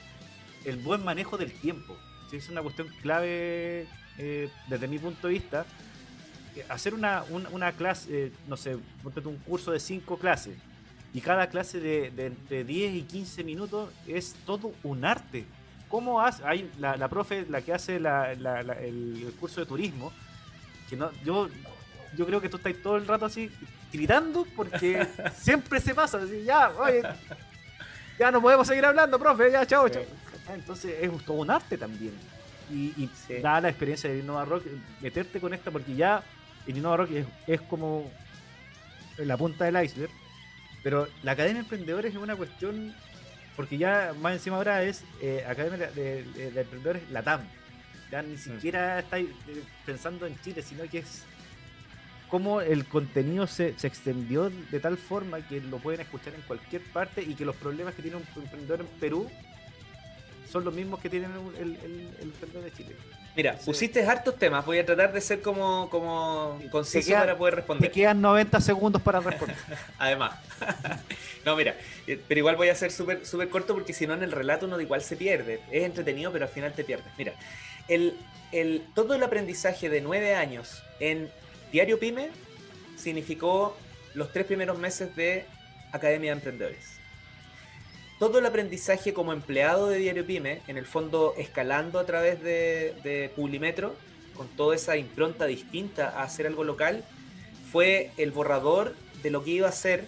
el buen manejo del tiempo, es una cuestión clave eh, desde mi punto de vista, hacer una, una, clase, eh, no sé, un curso de cinco clases, y cada clase de, entre 10 y 15 minutos es todo un arte. ¿Cómo hace? Hay la, profe, la que hace el, curso de turismo, que no, yo, yo creo que tú estás todo el rato así gritando porque <laughs> siempre se pasa. Así, ya, oye, ya no podemos seguir hablando, profe, ya, chao, chao. Entonces es todo un arte también. Y, y da la experiencia de Innova Rock, meterte con esta porque ya el Innova Rock es, es como la punta del iceberg pero la Academia de Emprendedores es una cuestión, porque ya más encima ahora es eh, Academia de, Emprendedores Latam. Ya ni mm. siquiera estáis eh, pensando en Chile, sino que es cómo el contenido se, se, extendió de tal forma que lo pueden escuchar en cualquier parte y que los problemas que tiene un emprendedor en Perú son los mismos que tienen el, el, emprendedor de Chile. Mira, pusiste hartos temas, voy a tratar de ser como, como conciso para poder responder. Te quedan 90 segundos para responder. <laughs> Además. <laughs> no, mira, eh, pero igual voy a ser súper súper corto porque si no en el relato uno igual se pierde. Es entretenido, pero al final te pierdes. Mira, el, el, todo el aprendizaje de nueve años en Diario Pyme significó los tres primeros meses de Academia de Emprendedores todo el aprendizaje como empleado de Diario Pyme, en el fondo escalando a través de, Publimetro, con toda esa impronta distinta a hacer algo local, fue el borrador de lo que iba a ser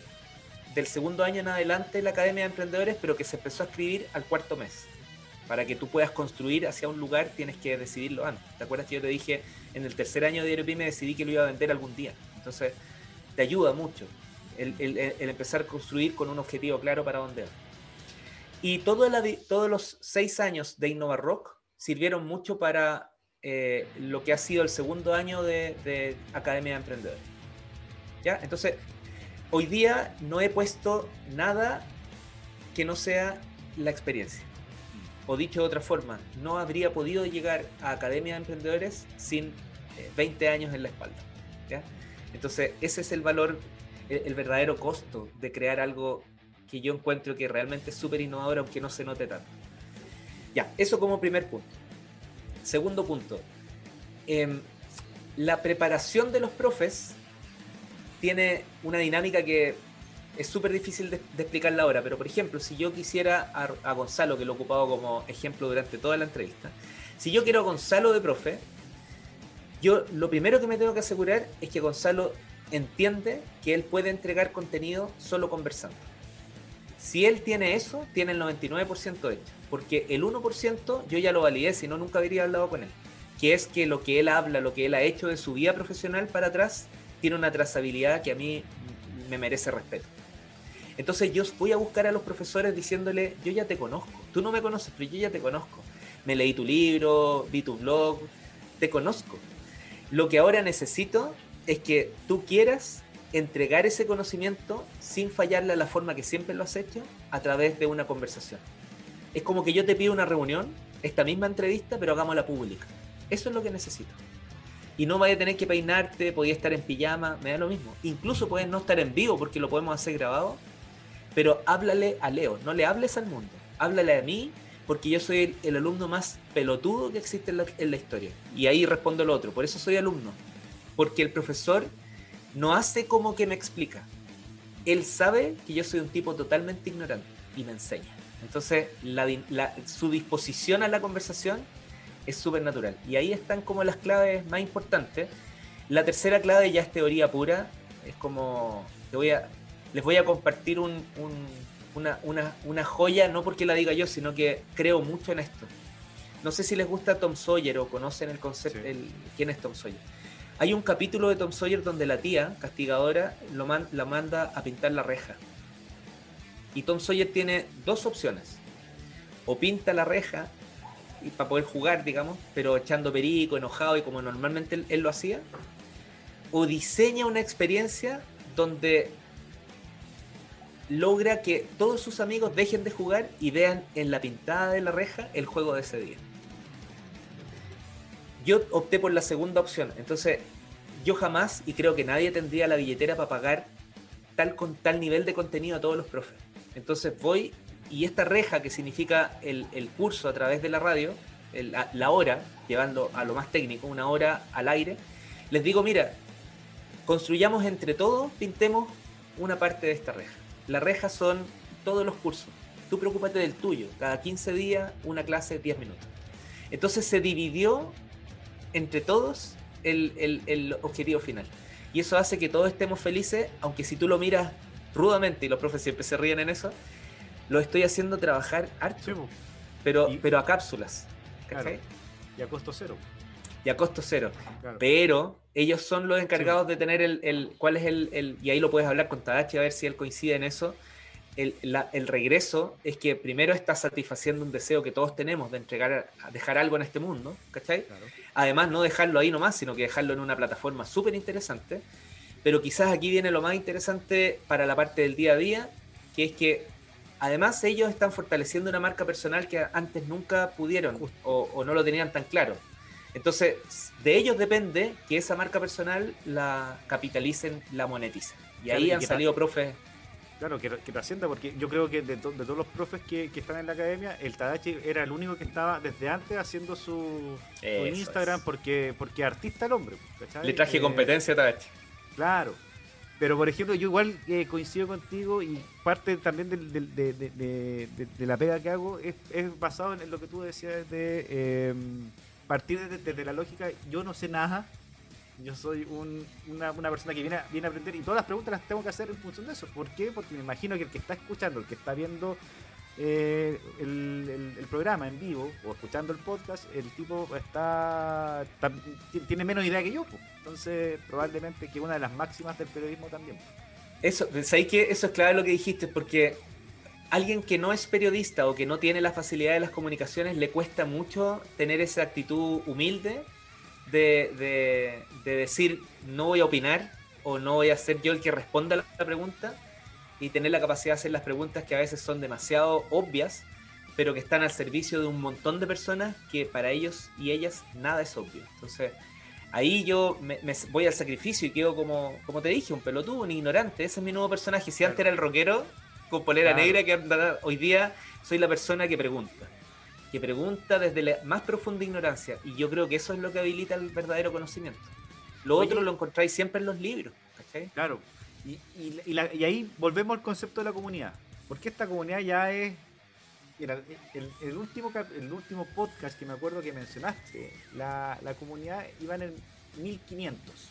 del segundo año en adelante la Academia de Emprendedores, pero que se empezó a escribir al cuarto mes. Para que tú puedas construir hacia un lugar tienes que decidirlo antes. ¿Te acuerdas que yo te dije en el tercer año de Diario Pyme decidí que lo iba a vender algún día? Entonces te ayuda mucho el, el empezar a construir con un objetivo claro para dónde. Y todo todos los seis años de Innova Rock sirvieron mucho para eh, lo que ha sido el segundo año de, Academia de Emprendedores. ¿Ya? Entonces, hoy día no he puesto nada que no sea la experiencia. O dicho de otra forma, no habría podido llegar a Academia de Emprendedores sin 20 eh, años en la espalda. Entonces, ese es el valor, el, verdadero costo de crear algo que yo encuentro que realmente es súper innovador, aunque no se note tanto. Ya, eso como primer punto. Segundo punto, em, la preparación de los profes tiene una dinámica que es súper difícil de, explicarla ahora, pero por ejemplo, si yo quisiera a, Gonzalo, que lo he ocupado como ejemplo durante toda la entrevista, si yo quiero a Gonzalo de profe, yo lo primero que me tengo que asegurar es que Gonzalo entiende que él puede entregar contenido solo conversando. Si él tiene eso, tiene el 99% hecho, porque el 1% yo ya lo validé, si no nunca habría hablado con él, que es que lo que él habla, lo que él ha hecho de su vida profesional para atrás, tiene una trazabilidad que a mí me merece respeto. Entonces yo voy a buscar a los profesores diciéndole, yo ya te conozco, tú no me conoces, pero yo ya te conozco. Me leí tu libro, vi tu blog, te conozco. Lo que ahora necesito es que tú quieras entregar ese conocimiento sin fallarle a la forma que siempre lo has hecho a través de una conversación. Es como que yo te pido una reunión, esta misma entrevista, pero hagámosla pública. Eso es lo que necesito. Y no vaya a tener que peinarte, podía estar en pijama, me da lo mismo. Incluso puedes no estar en vivo porque lo podemos hacer grabado, pero háblale a Leo, no le hables al mundo, háblale a mí, porque yo soy el, alumno más pelotudo que existe en la, historia. Y ahí respondo lo otro, por eso soy alumno, porque el profesor no hace como que me explica. Él sabe que yo soy un tipo totalmente ignorante y me enseña. Entonces, su disposición a la conversación es súper natural. Y ahí están como las claves más importantes. La tercera clave ya es teoría pura. Es como, te voy a, les voy a compartir una, joya, no porque la diga yo, sino que creo mucho en esto. No sé si les gusta Tom Sawyer o conocen el concepto, quién es Tom Sawyer. Hay un capítulo de Tom Sawyer donde la tía, castigadora, lo la manda a pintar la reja. Y Tom Sawyer tiene dos opciones. O pinta la reja y para poder jugar, digamos, pero echando perico, enojado y como normalmente él lo hacía. O diseña una experiencia donde logra que todos sus amigos dejen de jugar y vean en la pintada de la reja el juego de ese día. Yo opté por la segunda opción, entonces yo jamás, y creo que nadie tendría la billetera para pagar tal con tal nivel de contenido a todos los profes. Entonces voy y esta reja que significa el, curso a través de la radio, la hora, llevando a lo más técnico, una hora al aire, les digo, mira, construyamos entre todos, pintemos una parte de esta reja. La reja son todos los cursos. Tú preocúpate del tuyo. Cada 15 días, una clase de 10 minutos. Entonces se dividió entre todos el, objetivo final. Y eso hace que todos estemos felices, aunque si tú lo miras rudamente, y los profes siempre se ríen en eso, lo estoy haciendo trabajar harto. pero, pero a cápsulas. Y a costo cero. Y a costo cero. Pero ellos son los encargados de tener el, cuál es el, y ahí lo puedes hablar con Tadachi a ver si él coincide en eso. El, el, regreso es que primero está satisfaciendo un deseo que todos tenemos de entregar, dejar algo en este mundo, ¿cachai? Además, no dejarlo ahí nomás, sino que dejarlo en una plataforma súper interesante. Pero quizás aquí viene lo más interesante para la parte del día a día, que es que además ellos están fortaleciendo una marca personal que antes nunca pudieron o, o no lo tenían tan claro. Entonces, de ellos depende que esa marca personal la capitalicen, la moneticen. Y ahí han salido profes. Claro, que, que trascienda, porque yo creo que de, todos los profes que, están en la academia, el Tadachi era el único que estaba desde antes haciendo su, Instagram, porque porque artista el hombre. Le traje eh, competencia a Tadachi. Claro. Pero, por ejemplo, yo igual eh, coincido contigo y parte también de, la pega que hago es, basado en lo que tú decías de... Eh, partir desde, la lógica, yo no sé nada, yo soy una, persona que viene, viene a aprender y todas las preguntas las tengo que hacer en función de eso. ¿Por qué? Porque me imagino que el que está escuchando, el que está viendo eh, el, programa en vivo o escuchando el podcast, el tipo está, tiene menos idea que yo. Entonces, probablemente que una de las máximas del periodismo también. Eso, ¿sabéis que eso es clave lo que dijiste? Porque alguien que no es periodista o que no tiene la facilidad de las comunicaciones le cuesta mucho tener esa actitud humilde de, decir no voy a opinar o no voy a ser yo el que responda a la pregunta y tener la capacidad de hacer las preguntas que a veces son demasiado obvias, pero que están al servicio de un montón de personas que para ellos y ellas nada es obvio. Entonces, ahí yo me, voy al sacrificio y quedo como, como te dije, un pelotudo, un ignorante. Ese es mi nuevo personaje. Si antes era el rockero con polera negra, que hoy día soy la persona que pregunta. Que pregunta desde la más profunda ignorancia. Y yo creo que eso es lo que habilita el verdadero conocimiento. Lo otro lo encontráis siempre en los libros. Claro. Y, y, ahí volvemos al concepto de la comunidad. Porque esta comunidad ya es el, último, el último podcast que me acuerdo que mencionaste, la, comunidad iba en 1500.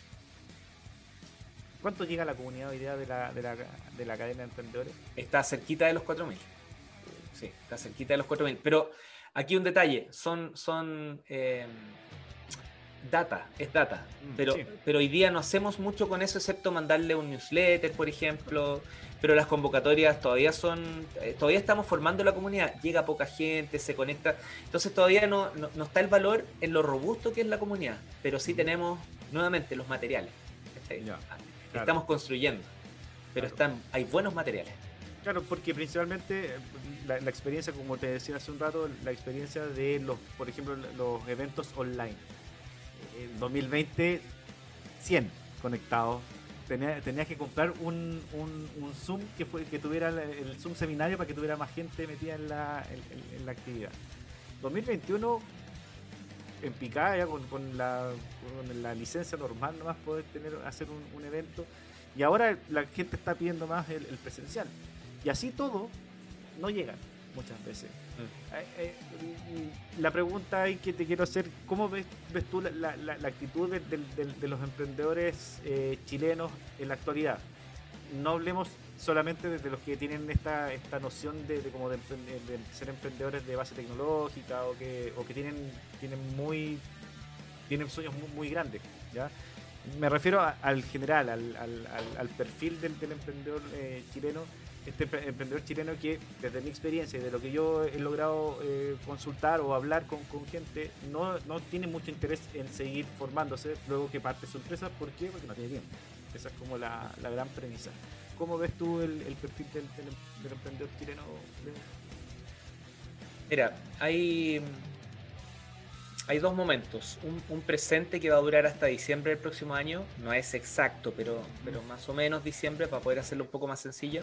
¿Cuánto llega la comunidad hoy día de la, de la, de la cadena de emprendedores? Está cerquita de los 4000. Sí, está cerquita de los 4000. Pero aquí un detalle: son, son eh, data, es data. Mm, pero, pero hoy día no hacemos mucho con eso, excepto mandarle un newsletter, por ejemplo. Pero las convocatorias todavía son, eh, todavía estamos formando la comunidad. Llega poca gente, se conecta. Entonces todavía no, no, está el valor en lo robusto que es la comunidad. Pero sí tenemos, nuevamente, los materiales. Estamos construyendo. Pero están, hay buenos materiales. Claro, porque principalmente la, la, experiencia, como te decía hace un rato, la experiencia de los, por ejemplo, los eventos online en 2020 100 conectados. Tenía, tenías que comprar un, un, Zoom que fue que tuviera el, Zoom seminario para que tuviera más gente metida en la, en, la actividad. 2021 en picada ya con, con, la, con la licencia normal nomás poder tener hacer un, evento y ahora la gente está pidiendo más el presencial y así todo no llegan muchas veces. Mm. Eh, eh, la pregunta que te quiero hacer, ¿cómo ves, ves tú la, actitud de, los emprendedores eh, chilenos en la actualidad? No hablemos solamente de los que tienen esta, esta noción de, como de, ser emprendedores de base tecnológica o que, o que tienen, tienen muy tienen sueños muy, grandes, ¿ya? Me refiero al general, al, al, perfil del, emprendedor chileno este emprendedor chileno que desde mi experiencia y de lo que yo he logrado eh, consultar o hablar con, gente, no, no, tiene mucho interés en seguir formándose luego que parte su empresa. ¿Por qué? Porque no tiene tiempo. Esa es como la, gran premisa. ¿Cómo ves tú el, perfil del, emprendedor chileno? Mira, hay, hay dos momentos. Un, un, presente que va a durar hasta diciembre del próximo año. No es exacto, pero, pero más o menos diciembre para poder hacerlo un poco más sencillo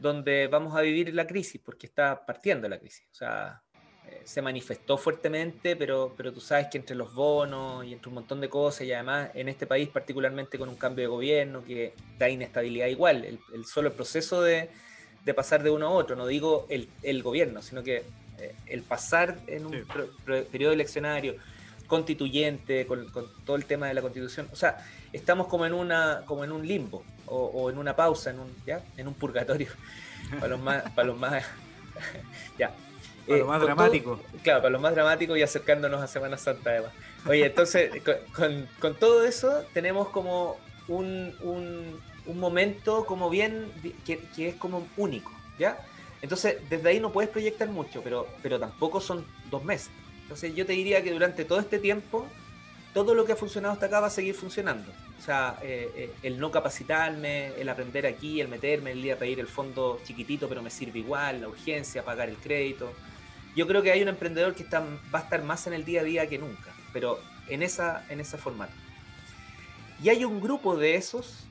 donde vamos a vivir la crisis, porque está partiendo la crisis. O sea, eh, se manifestó fuertemente, pero, pero tú sabes que entre los bonos y entre un montón de cosas, y además en este país, particularmente con un cambio de gobierno que da inestabilidad igual, el, solo el proceso de, de, pasar de uno a otro, no digo el, el gobierno, sino que eh, el pasar en un periodo eleccionario constituyente, con, con, todo el tema de la constitución, o sea, estamos como en, una, como en un limbo o, en una pausa, en un, ¿ya? en un purgatorio, <laughs> para los más... Para los más <laughs> ya. Para lo eh, más dramático. claro, para lo más dramático y acercándonos a Semana Santa además. Oye, entonces, <laughs> con, con, todo eso tenemos como un, un, un momento como bien, que, que, es como único, ¿ya? Entonces, desde ahí no puedes proyectar mucho, pero, pero tampoco son dos meses. Entonces, yo te diría que durante todo este tiempo todo lo que ha funcionado hasta acá va a seguir funcionando. O sea, eh, eh, el no capacitarme, el aprender aquí, el meterme, el día a pedir el fondo chiquitito, pero me sirve igual, la urgencia, pagar el crédito. Yo creo que hay un emprendedor que está, va a estar más en el día a día que nunca, pero en, esa, en ese formato. Y hay un grupo de esos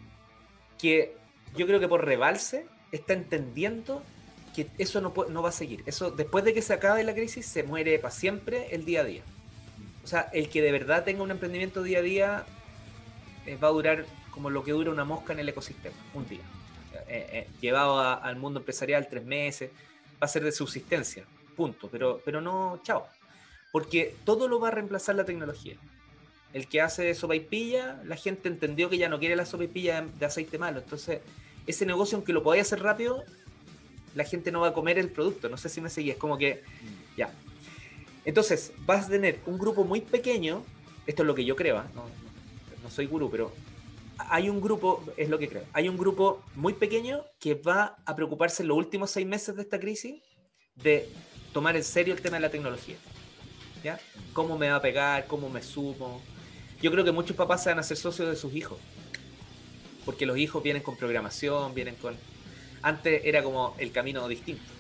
que yo creo que por rebalse está entendiendo que eso no, no va a seguir. Eso después de que se acabe la crisis se muere para siempre el día a día. O sea, el que de verdad tenga un emprendimiento día a día eh, va a durar como lo que dura una mosca en el ecosistema, un día. Eh, eh, llevado al mundo empresarial tres meses, va a ser de subsistencia, punto. Pero, pero no, chao. Porque todo lo va a reemplazar la tecnología. El que hace sopa y pilla, la gente entendió que ya no quiere la sopa y pilla de aceite malo. Entonces, ese negocio, aunque lo podáis hacer rápido, la gente no va a comer el producto. No sé si me seguís. Como que, ya, entonces, vas a tener un grupo muy pequeño, esto es lo que yo creo, ¿ah? no, soy gurú, pero hay un grupo, es lo que creo, hay un grupo muy pequeño que va a preocuparse en los últimos seis meses de esta crisis de tomar en serio el tema de la tecnología. ¿Ya? ¿Cómo me va a pegar? ¿Cómo me sumo? Yo creo que muchos papás se van a hacer socios de sus hijos. Porque los hijos vienen con programación, vienen con... Antes era como el camino distinto.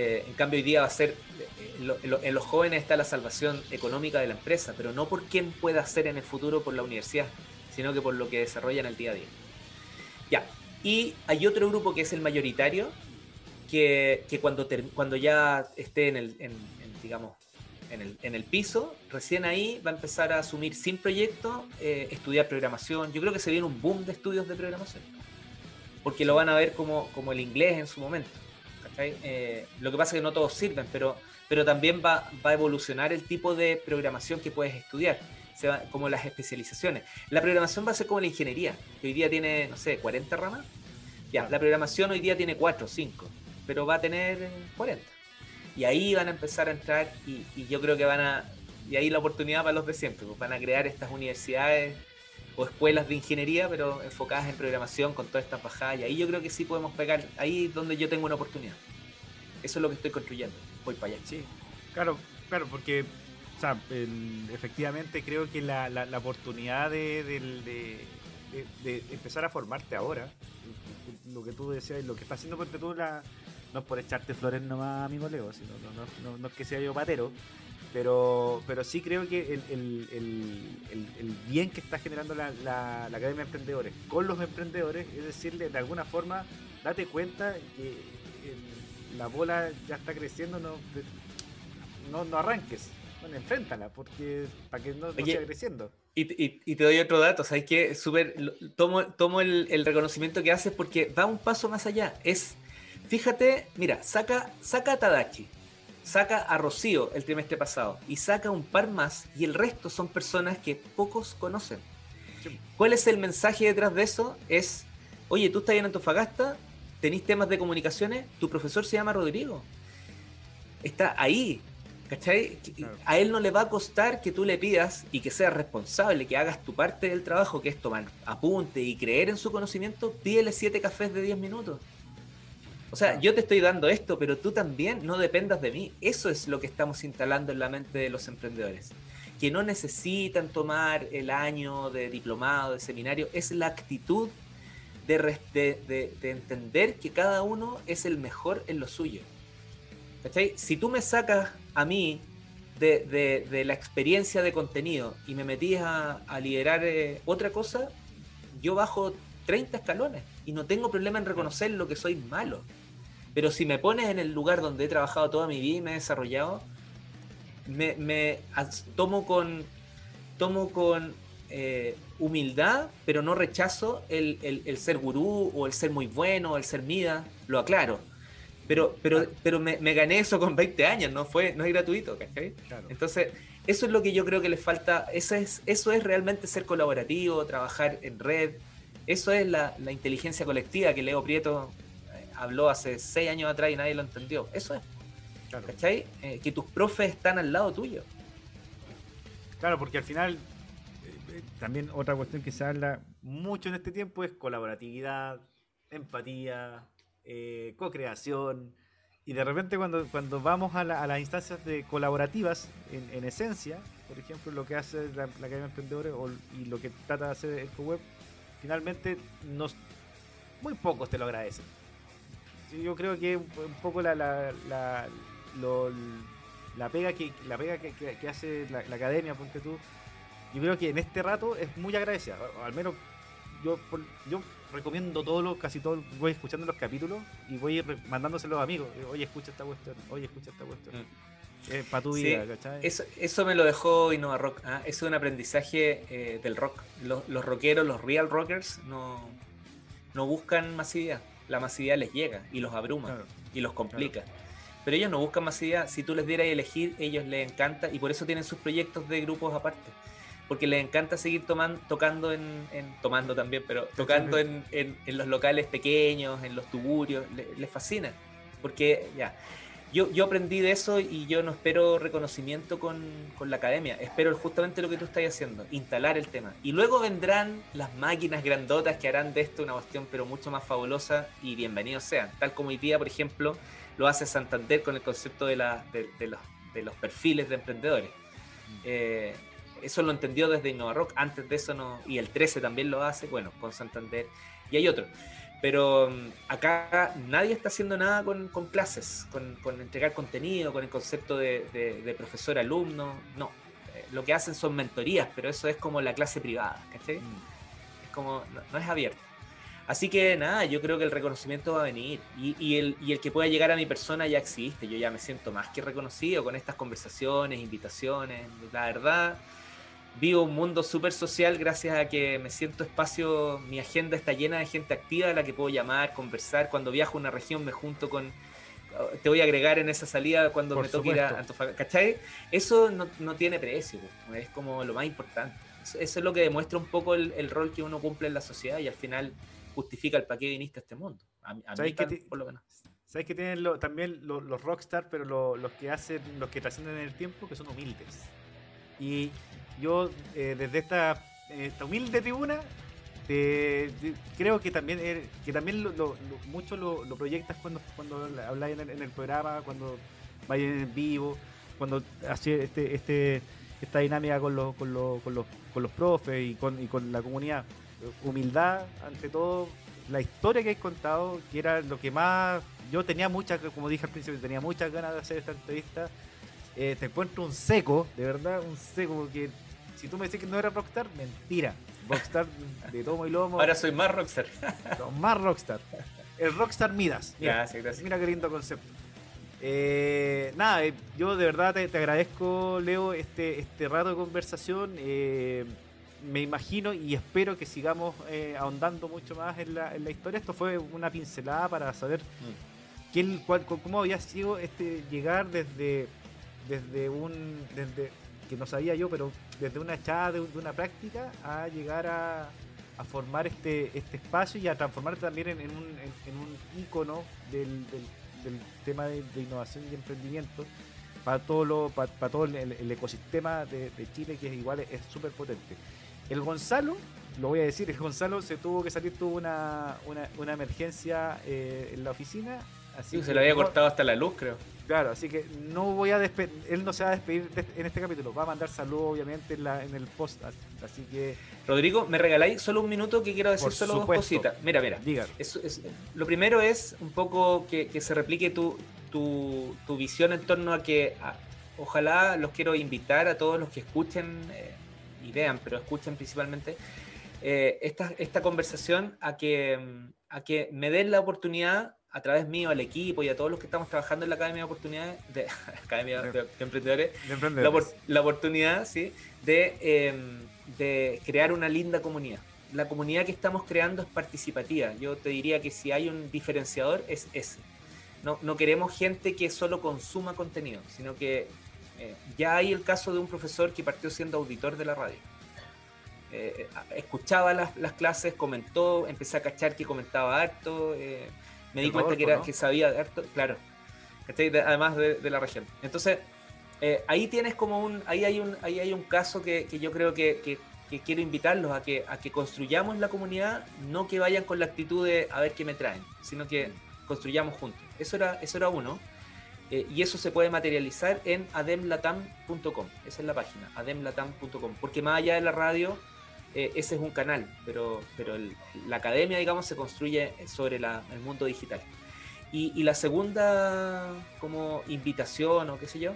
Eh, en cambio, hoy día va a ser, eh, en, los jóvenes está la salvación económica de la empresa, pero no por quién pueda hacer en el futuro por la universidad, sino que por lo que desarrollan el día a día. Ya, y hay otro grupo que es el mayoritario, que, cuando, cuando ya esté en el, digamos, en el, piso, recién ahí va a empezar a asumir sin proyecto, eh, estudiar programación. Yo creo que se viene un boom de estudios de programación, porque lo van a ver como, como el inglés en su momento. Eh, lo que pasa es que no todos sirven, pero, pero también va, va a evolucionar el tipo de programación que puedes estudiar, se va, como las especializaciones. La programación va a ser como la ingeniería, que hoy día tiene, no sé, 40 ramas. Ya, la programación hoy día tiene 4 o 5, pero va a tener 40. Y ahí van a empezar a entrar y, yo creo que van a... Y ahí la oportunidad para los de siempre, pues van a crear estas universidades o escuelas de ingeniería, pero enfocadas en programación con todas estas bajadas. Y ahí yo creo que sí podemos pegar, ahí donde yo tengo una oportunidad. Eso es lo que estoy construyendo. Voy para allá. Sí, claro, claro, porque o sea, efectivamente creo que la, la, oportunidad de, de, empezar a formarte ahora, lo que tú decías, lo que está haciendo porque tú la, no es por echarte flores nomás, amigo Leo, sino, no, no, no, es que sea yo patero, pero, pero sí creo que el, el, el, el bien que está generando la, la, Academia de Emprendedores con los emprendedores es decirle, de alguna forma, date cuenta que la bola ya está creciendo, no, no, no arranques. Bueno, enfréntala, porque para que no, siga creciendo. Y, y, te doy otro dato, ¿sabes qué? Súper, tomo, tomo el, el, reconocimiento que haces porque va un paso más allá. Es, fíjate, mira, saca, saca a Tadachi, saca a Rocío el trimestre pasado y saca un par más y el resto son personas que pocos conocen. ¿Cuál es el mensaje detrás de eso? Es, oye, tú estás en Antofagasta, tenéis temas de comunicaciones, tu profesor se llama Rodrigo. Está ahí. ¿Cachai? A él no le va a costar que tú le pidas y que seas responsable, que hagas tu parte del trabajo, que es tomar apunte y creer en su conocimiento, pídele siete cafés de 10 minutos. O sea, yo te estoy dando esto, pero tú también no dependas de mí. Eso es lo que estamos instalando en la mente de los emprendedores. Que no necesitan tomar el año de diplomado, de seminario. Es la actitud de, entender que cada uno es el mejor en lo suyo. ¿Cachai? Si tú me sacas a mí de, la experiencia de contenido y me metías a, liderar eh, otra cosa, yo bajo 30 escalones y no tengo problema en reconocer lo que soy malo. Pero si me pones en el lugar donde he trabajado toda mi vida y me he desarrollado, me, me tomo con tomo con eh, humildad, pero no rechazo el, ser gurú o el ser muy bueno o el ser mida, lo aclaro. Pero, pero, pero me, gané eso con 20 años, no fue no es gratuito, Entonces, eso es lo que yo creo que les falta, eso es, eso es realmente ser colaborativo, trabajar en red, eso es la, inteligencia colectiva que Leo Prieto habló hace 6 años atrás y nadie lo entendió. Eso es. Eh, que tus profes están al lado tuyo. Claro, porque al final también otra cuestión que se habla mucho en este tiempo es colaboratividad, empatía, eh, co-creación. Y de repente cuando, cuando vamos a, las instancias de colaborativas, en, esencia, por ejemplo, lo que hace la, Academia de Emprendedores y lo que trata de hacer el web, finalmente nos, muy pocos te lo agradecen. Yo creo que un, poco la, la, la, la pega que la pega que, que hace la, academia, porque tú, yo creo que en este rato es muy agradecida. Al menos yo, yo recomiendo todos los, casi todos, voy escuchando los capítulos y voy mandándose a los amigos. Oye, escucha esta cuestión, oye, escucha esta cuestión. Mm. para tu vida, ¿cachai? Eso, eso, me lo dejó Innova Rock. ¿ah? Eso es un aprendizaje eh, del rock. Los, los, rockeros, los real rockers, no, no buscan masividad. La masividad les llega y los abruma y los complica. Pero ellos no buscan masividad. Si tú les dieras a elegir, ellos les encanta y por eso tienen sus proyectos de grupos aparte. Porque les encanta seguir tomando, tocando en, tomando también, pero tocando en, los locales pequeños, en los tuburios, les, fascina, porque ya, yo, yo aprendí de eso y yo no espero reconocimiento con, la academia, espero justamente lo que tú estás haciendo, instalar el tema. Y luego vendrán las máquinas grandotas que harán de esto una cuestión pero mucho más fabulosa y bienvenidos sean, tal como hoy día, por ejemplo, lo hace Santander con el concepto de, la, de, los, de los perfiles de emprendedores. Mm. Eh, eso lo entendió desde Innova Rock, antes de eso no, y el 13 también lo hace, bueno, con Santander, y hay otro. Pero mm, acá nadie está haciendo nada con, clases, con, entregar contenido, con el concepto de, profesor-alumno. No, eh, lo que hacen son mentorías, pero eso es como la clase privada, ¿cachai? Mm. Es como, no, es abierto. Así que nada, yo creo que el reconocimiento va a venir y, el, y el que pueda llegar a mi persona ya existe. Yo ya me siento más que reconocido con estas conversaciones, invitaciones. La verdad, vivo un mundo súper social gracias a que me siento espacio, mi agenda está llena de gente activa a la que puedo llamar, conversar. Cuando viajo a una región me junto con... Te voy a agregar en esa salida cuando me toque ir a Antofagasta. ¿Cachai? Eso no, tiene precio, es como lo más importante. Eso, es lo que demuestra un poco el, rol que uno cumple en la sociedad y al final justifica el para qué viniste a este mundo. A, mí por lo menos. ¿Sabes que tienen también los, rockstar, pero los que hacen, los que trascienden en el tiempo, que son humildes? Y yo eh, desde esta, esta, humilde tribuna creo que también er, que también lo, mucho lo, proyectas cuando cuando habláis en el, programa cuando vais en vivo cuando haces este este esta dinámica con los con los, con los, con los profes y con, y con la comunidad. Humildad ante todo la historia que has contado que era lo que más yo tenía muchas como dije al principio tenía muchas ganas de hacer esta entrevista eh, te encuentro un seco de verdad un seco porque si tú me dices que no era rockstar, mentira. Rockstar <laughs> de tomo y lomo. Ahora soy más rockstar. más rockstar. El rockstar Midas. gracias, gracias. Mira qué lindo concepto. Eh, nada, eh, yo de verdad te, agradezco, Leo, este, este rato de conversación. Eh, me imagino y espero que sigamos ahondando mucho más en la, historia. Esto fue una pincelada para saber mm. cuál, cómo había sido este llegar desde, desde un desde que no sabía yo, pero desde una echada de, una práctica a llegar a, formar este, este espacio y a transformarte también en, un, en, un ícono del, tema de, innovación y emprendimiento para todo, lo, para, todo el, ecosistema de, Chile, que es igual es súper potente. El Gonzalo, lo voy a decir, el Gonzalo se tuvo que salir, tuvo una, una, emergencia eh, en la oficina. Así se le había cortado hasta la luz, creo. Claro, así que no voy a despedir, él no se va a despedir en este capítulo, va a mandar saludos obviamente en, la, en el post, así que... Rodrigo, ¿me regaláis solo un minuto que quiero decir solo dos cositas? Mira, mira, lo primero es un poco que, se replique tu, tu, visión en torno a que ojalá los quiero invitar a todos los que escuchen eh, y vean, pero escuchen principalmente eh, esta, esta conversación a que, a que me den la oportunidad a través mío, al equipo y a todos los que estamos trabajando en la Academia de Oportunidades, de, <laughs> Academia de, Emprendedores, La, oportunidad ¿sí? de, em, de crear una linda comunidad. La comunidad que estamos creando es participativa. Yo te diría que si hay un diferenciador es ese. No, no queremos gente que solo consuma contenido, sino que eh, ya hay el caso de un profesor que partió siendo auditor de la radio. Eh, escuchaba las, las, clases, comentó, empecé a cachar que comentaba harto. Me di cuenta que, era, que sabía de harto, claro, además de, la región. Entonces, eh, ahí tienes como un, ahí hay un, ahí hay un caso que, yo creo que, quiero invitarlos a que, a que construyamos la comunidad, no que vayan con la actitud de a ver qué me traen, sino que construyamos juntos. Eso era, eso era uno. Eh, y eso se puede materializar en ademlatam.com. Esa es la página, ademlatam.com. Porque más allá de la radio, eh, ese es un canal, pero, pero la academia, digamos, se construye sobre el mundo digital. Y, la segunda como invitación o qué sé yo,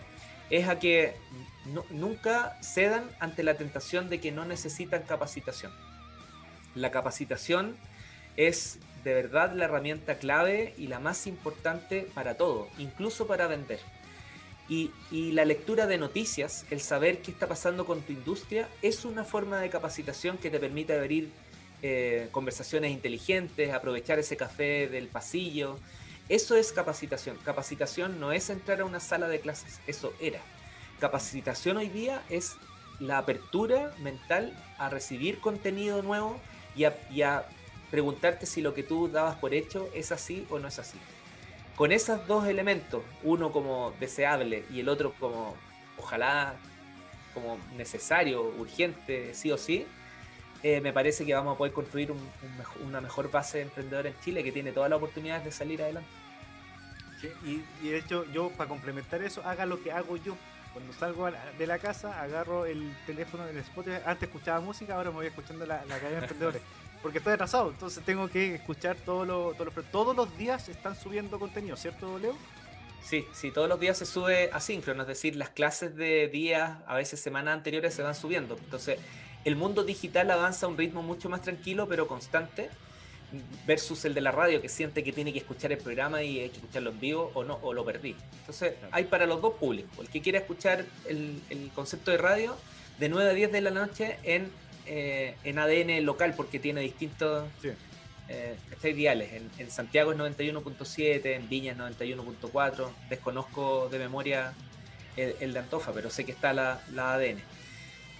es a que nunca cedan ante la tentación de que no necesitan capacitación. La capacitación es de verdad la herramienta clave y la más importante para todo, incluso para vender. Y, la lectura de noticias, el saber qué está pasando con tu industria, es una forma de capacitación que te permite abrir eh, conversaciones inteligentes, aprovechar ese café del pasillo. Eso es capacitación. Capacitación no es entrar a una sala de clases, eso era. Capacitación hoy día es la apertura mental a recibir contenido nuevo y a preguntarte si lo que tú dabas por hecho es así o no es así con esos dos elementos, uno como deseable y el otro como ojalá como necesario, urgente, sí o sí, eh, me parece que vamos a poder construir una mejor base de emprendedores en Chile que tiene todas las oportunidades de salir adelante. y, de hecho yo para complementar eso, haga lo que hago yo. Cuando salgo de la casa, agarro el teléfono del Spotify. Antes escuchaba música, ahora me voy escuchando la, la cadena de emprendedores. <laughs> porque estoy atrasado, entonces tengo que escuchar todos los, todos los... Todos los días están subiendo contenido, ¿cierto, Leo? Sí, sí, todos los días se sube asíncrono, es decir, las clases de días, a veces semanas anteriores, se van subiendo. Entonces, el mundo digital avanza a un ritmo mucho más tranquilo, pero constante, versus el de la radio, que siente que tiene que escuchar el programa y hay que escucharlo en vivo o no, o lo perdí. Entonces, hay para los dos públicos. El que quiera escuchar el, concepto de radio, de 9 a 10 de la noche en, eh, en ADN local, porque tiene distintos eh, ideales. En, Santiago es 91.7, en Viña es 91.4. Desconozco de memoria el, de Antofa, pero sé que está la, ADN.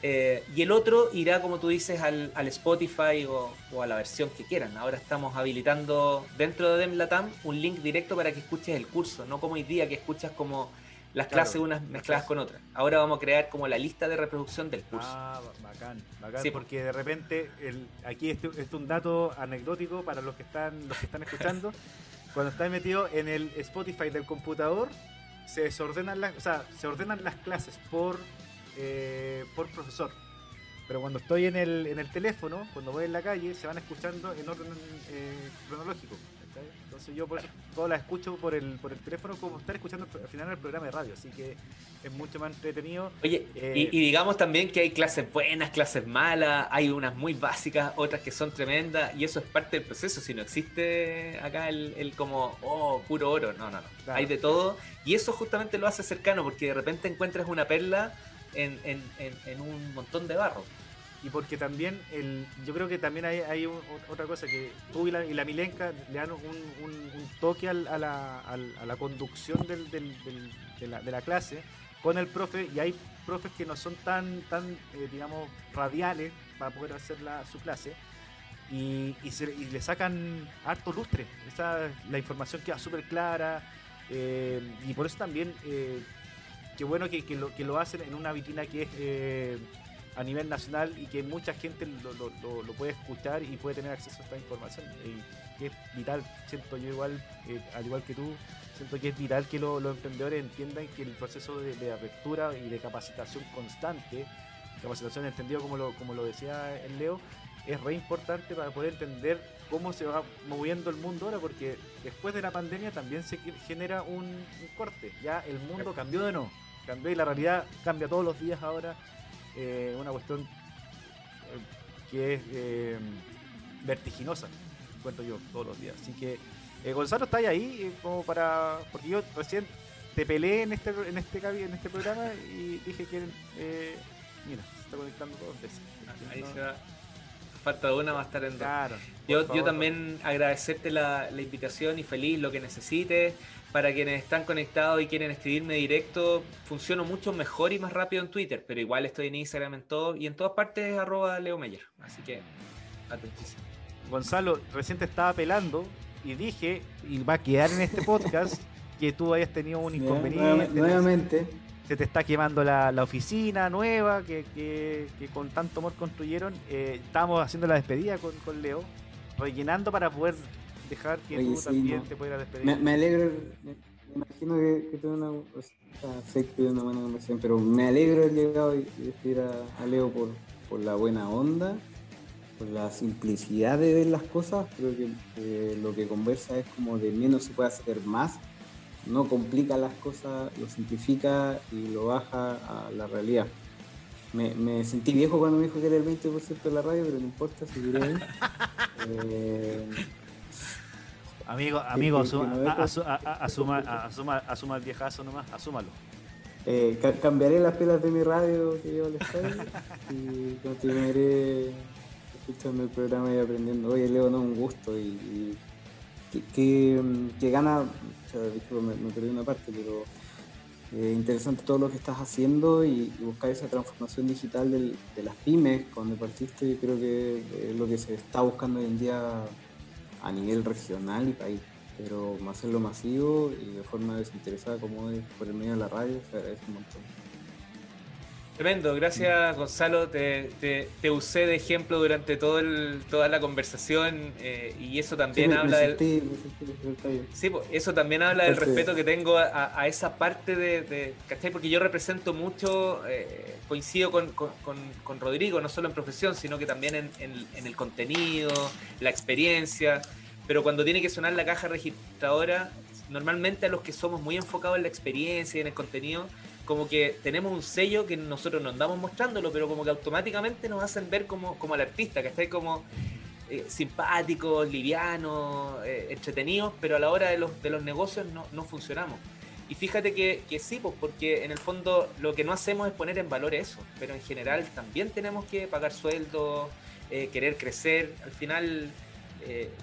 Eh, y el otro irá, como tú dices, al, Spotify o, a la versión que quieran. Ahora estamos habilitando dentro de DemLatam un link directo para que escuches el curso, no como hoy día que escuchas como las clases unas mezcladas con otras. Ahora vamos a crear como la lista de reproducción del curso. Ah, bacán, bacán. Sí, porque de repente, el, aquí es un dato anecdótico para los que están, los que están escuchando. <laughs> Cuando estás metido en el Spotify del computador, se desordenan las, o sea, se ordenan las clases por, eh, por profesor. Pero cuando estoy en el, en el teléfono, cuando voy en la calle, se van escuchando en orden eh, cronológico. Entonces yo por eso todas las escucho por el, por el teléfono como estar escuchando al final el programa de radio, así que es mucho más entretenido. Oye, eh, y, digamos también que hay clases buenas, clases malas, hay unas muy básicas, otras que son tremendas, y eso es parte del proceso, si no existe acá el, como, oh, puro oro, no, no, no, hay de todo, y eso justamente lo hace cercano, porque de repente encuentras una perla en, en, en un montón de barro y porque también el, yo creo que también hay, hay otra cosa que tú y la, y la Milenka le dan un, toque a, la, a, la, conducción del, de, la, clase con el profe y hay profes que no son tan tan eh, digamos radiales para poder hacer su clase y, y, le sacan harto lustre. Esa, la información queda súper clara eh, y por eso también eh, qué bueno que, lo, que lo hacen en una vitrina que es a nivel nacional y que mucha gente lo, puede escuchar y puede tener acceso a esta información. Y que es vital, siento yo igual, eh, al igual que tú, siento que es vital que los emprendedores entiendan que el proceso de, apertura y de capacitación constante, capacitación entendido como lo, como lo decía el Leo, es re importante para poder entender cómo se va moviendo el mundo ahora, porque después de la pandemia también se genera un, un corte. Ya el mundo cambió de no, cambió y la realidad cambia todos los días ahora eh, una cuestión eh, que es eh, vertiginosa, cuento yo todos los días. Así que Gonzalo está ahí como para. Porque yo recién te peleé en este en este en este programa y dije que mira, se está conectando dos veces. Ahí se va. Falta de una va a estar en claro, Yo, yo también agradecerte la, la invitación y feliz lo que necesites para quienes están conectados y quieren escribirme directo, funciono mucho mejor y más rápido en Twitter, pero igual estoy en Instagram en todo y en todas partes arroba Leo Meyer. Así que atentísimo. Gonzalo, recién te estaba pelando y dije, y va a quedar en este podcast, <laughs> que tú hayas tenido un inconveniente. Nuevamente. Se te está quemando la, oficina nueva que, que, con tanto amor construyeron. Eh, estábamos haciendo la despedida con, con Leo, rellenando para poder dejar que tú también te puedas despedir. Me, alegro, me, imagino que, que tengo una, o sea, que una buena conversación, pero me alegro de llegar y despedir a, Leo por, por la buena onda, por la simplicidad de ver las cosas. Creo que lo que conversa es como de menos se puede hacer más. No complica las cosas, lo simplifica y lo baja a la realidad. Me, me, sentí viejo cuando me dijo que era el 20% de la radio, pero no importa, seguiré ahí. <laughs> eh, Amigo, amigo, asuma, el viejazo nomás, asúmalo. Eh, cambiaré las pilas de mi radio que yo le estoy y continuaré escuchando el programa y aprendiendo. Oye, Leo, no, un gusto y, que, gana, o sea, me, me, perdí una parte, pero eh, interesante todo lo que estás haciendo y, buscar esa transformación digital de las pymes cuando partiste, creo que es lo que se está buscando hoy en día a nivel regional y país, pero hacerlo masivo y de forma desinteresada como es por el medio de la radio, se agradece un montón. Tremendo, gracias Gonzalo, te, te, usé de ejemplo durante todo el, toda la conversación eh, y eso también habla del... sí, eso también habla del respeto que tengo a, esa parte de, ¿cachai? Porque yo represento mucho, eh, coincido con, con, con, Rodrigo, no solo en profesión, sino que también en, en el contenido, la experiencia, pero cuando tiene que sonar la caja registradora, normalmente a los que somos muy enfocados en la experiencia y en el contenido, como que tenemos un sello que nosotros no andamos mostrándolo, pero como que automáticamente nos hacen ver como, como al artista, que está como eh, simpáticos, livianos, eh, entretenidos, pero a la hora de los, de los negocios no, no funcionamos. Y fíjate que, que, sí, pues porque en el fondo lo que no hacemos es poner en valor eso, pero en general también tenemos que pagar sueldos, eh, querer crecer, al final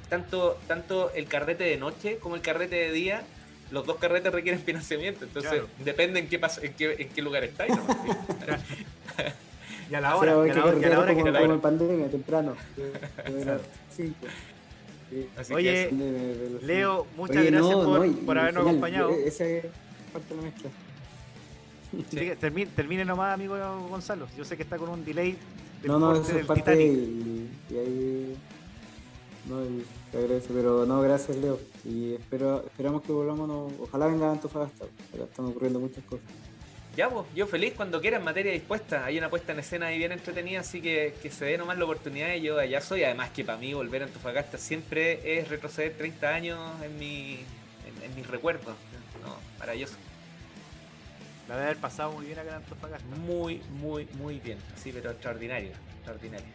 tanto, tanto el carrete de noche como el carrete de día los dos carretes requieren financiamiento, entonces depende en qué, pasa, en qué, en qué lugar estáis. ¿no? <laughs> y a la hora, o sea, que, a la hora, que, como, como en pandemia, temprano. Oye, Leo, muchas Oye, gracias no, por, no, por habernos genial, acompañado. Esa es parte de la mezcla. Sí. Termine, termine, nomás, amigo Gonzalo. Yo sé que está con un delay. no, no, eso es parte y, y ahí no, te agradezco, pero no, gracias Leo. Y espero, esperamos que volvamos, ojalá venga Antofagasta, acá están ocurriendo muchas cosas. Ya, pues, yo feliz cuando quieran, materia dispuesta. Hay una puesta en escena ahí bien entretenida, así que, que se dé nomás la oportunidad y yo allá soy. Además que para mí volver a Antofagasta siempre es retroceder 30 años en, mi, en, mis recuerdos. No, maravilloso. La de haber pasado muy bien acá en Antofagasta. Muy, muy, muy bien. Sí, pero extraordinario, extraordinario.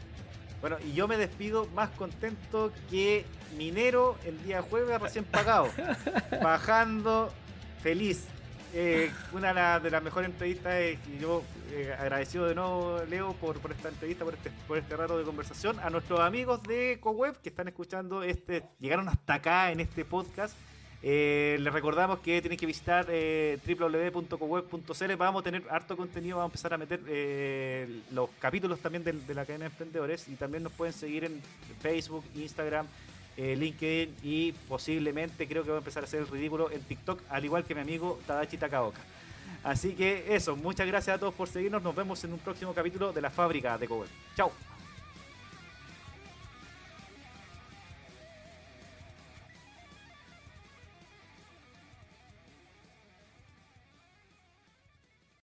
Bueno, y yo me despido más contento que minero el día jueves recién pagado. <laughs> bajando, feliz. Eh, una de las mejores entrevistas y yo eh, agradecido de nuevo Leo por, por esta entrevista, por este, por este rato de conversación. A nuestros amigos de CoWeb que están escuchando este, llegaron hasta acá en este podcast. Eh, les recordamos que tienen que visitar eh, www.coweb.cl. Vamos a tener harto contenido, vamos a empezar a meter eh, los capítulos también de, la cadena de emprendedores y también nos pueden seguir en Facebook, Instagram, eh, LinkedIn y posiblemente creo que va a empezar a hacer el ridículo en TikTok, al igual que mi amigo Tadachi Takaoka. Así que eso, muchas gracias a todos por seguirnos. Nos vemos en un próximo capítulo de la fábrica de Coweb. Chao.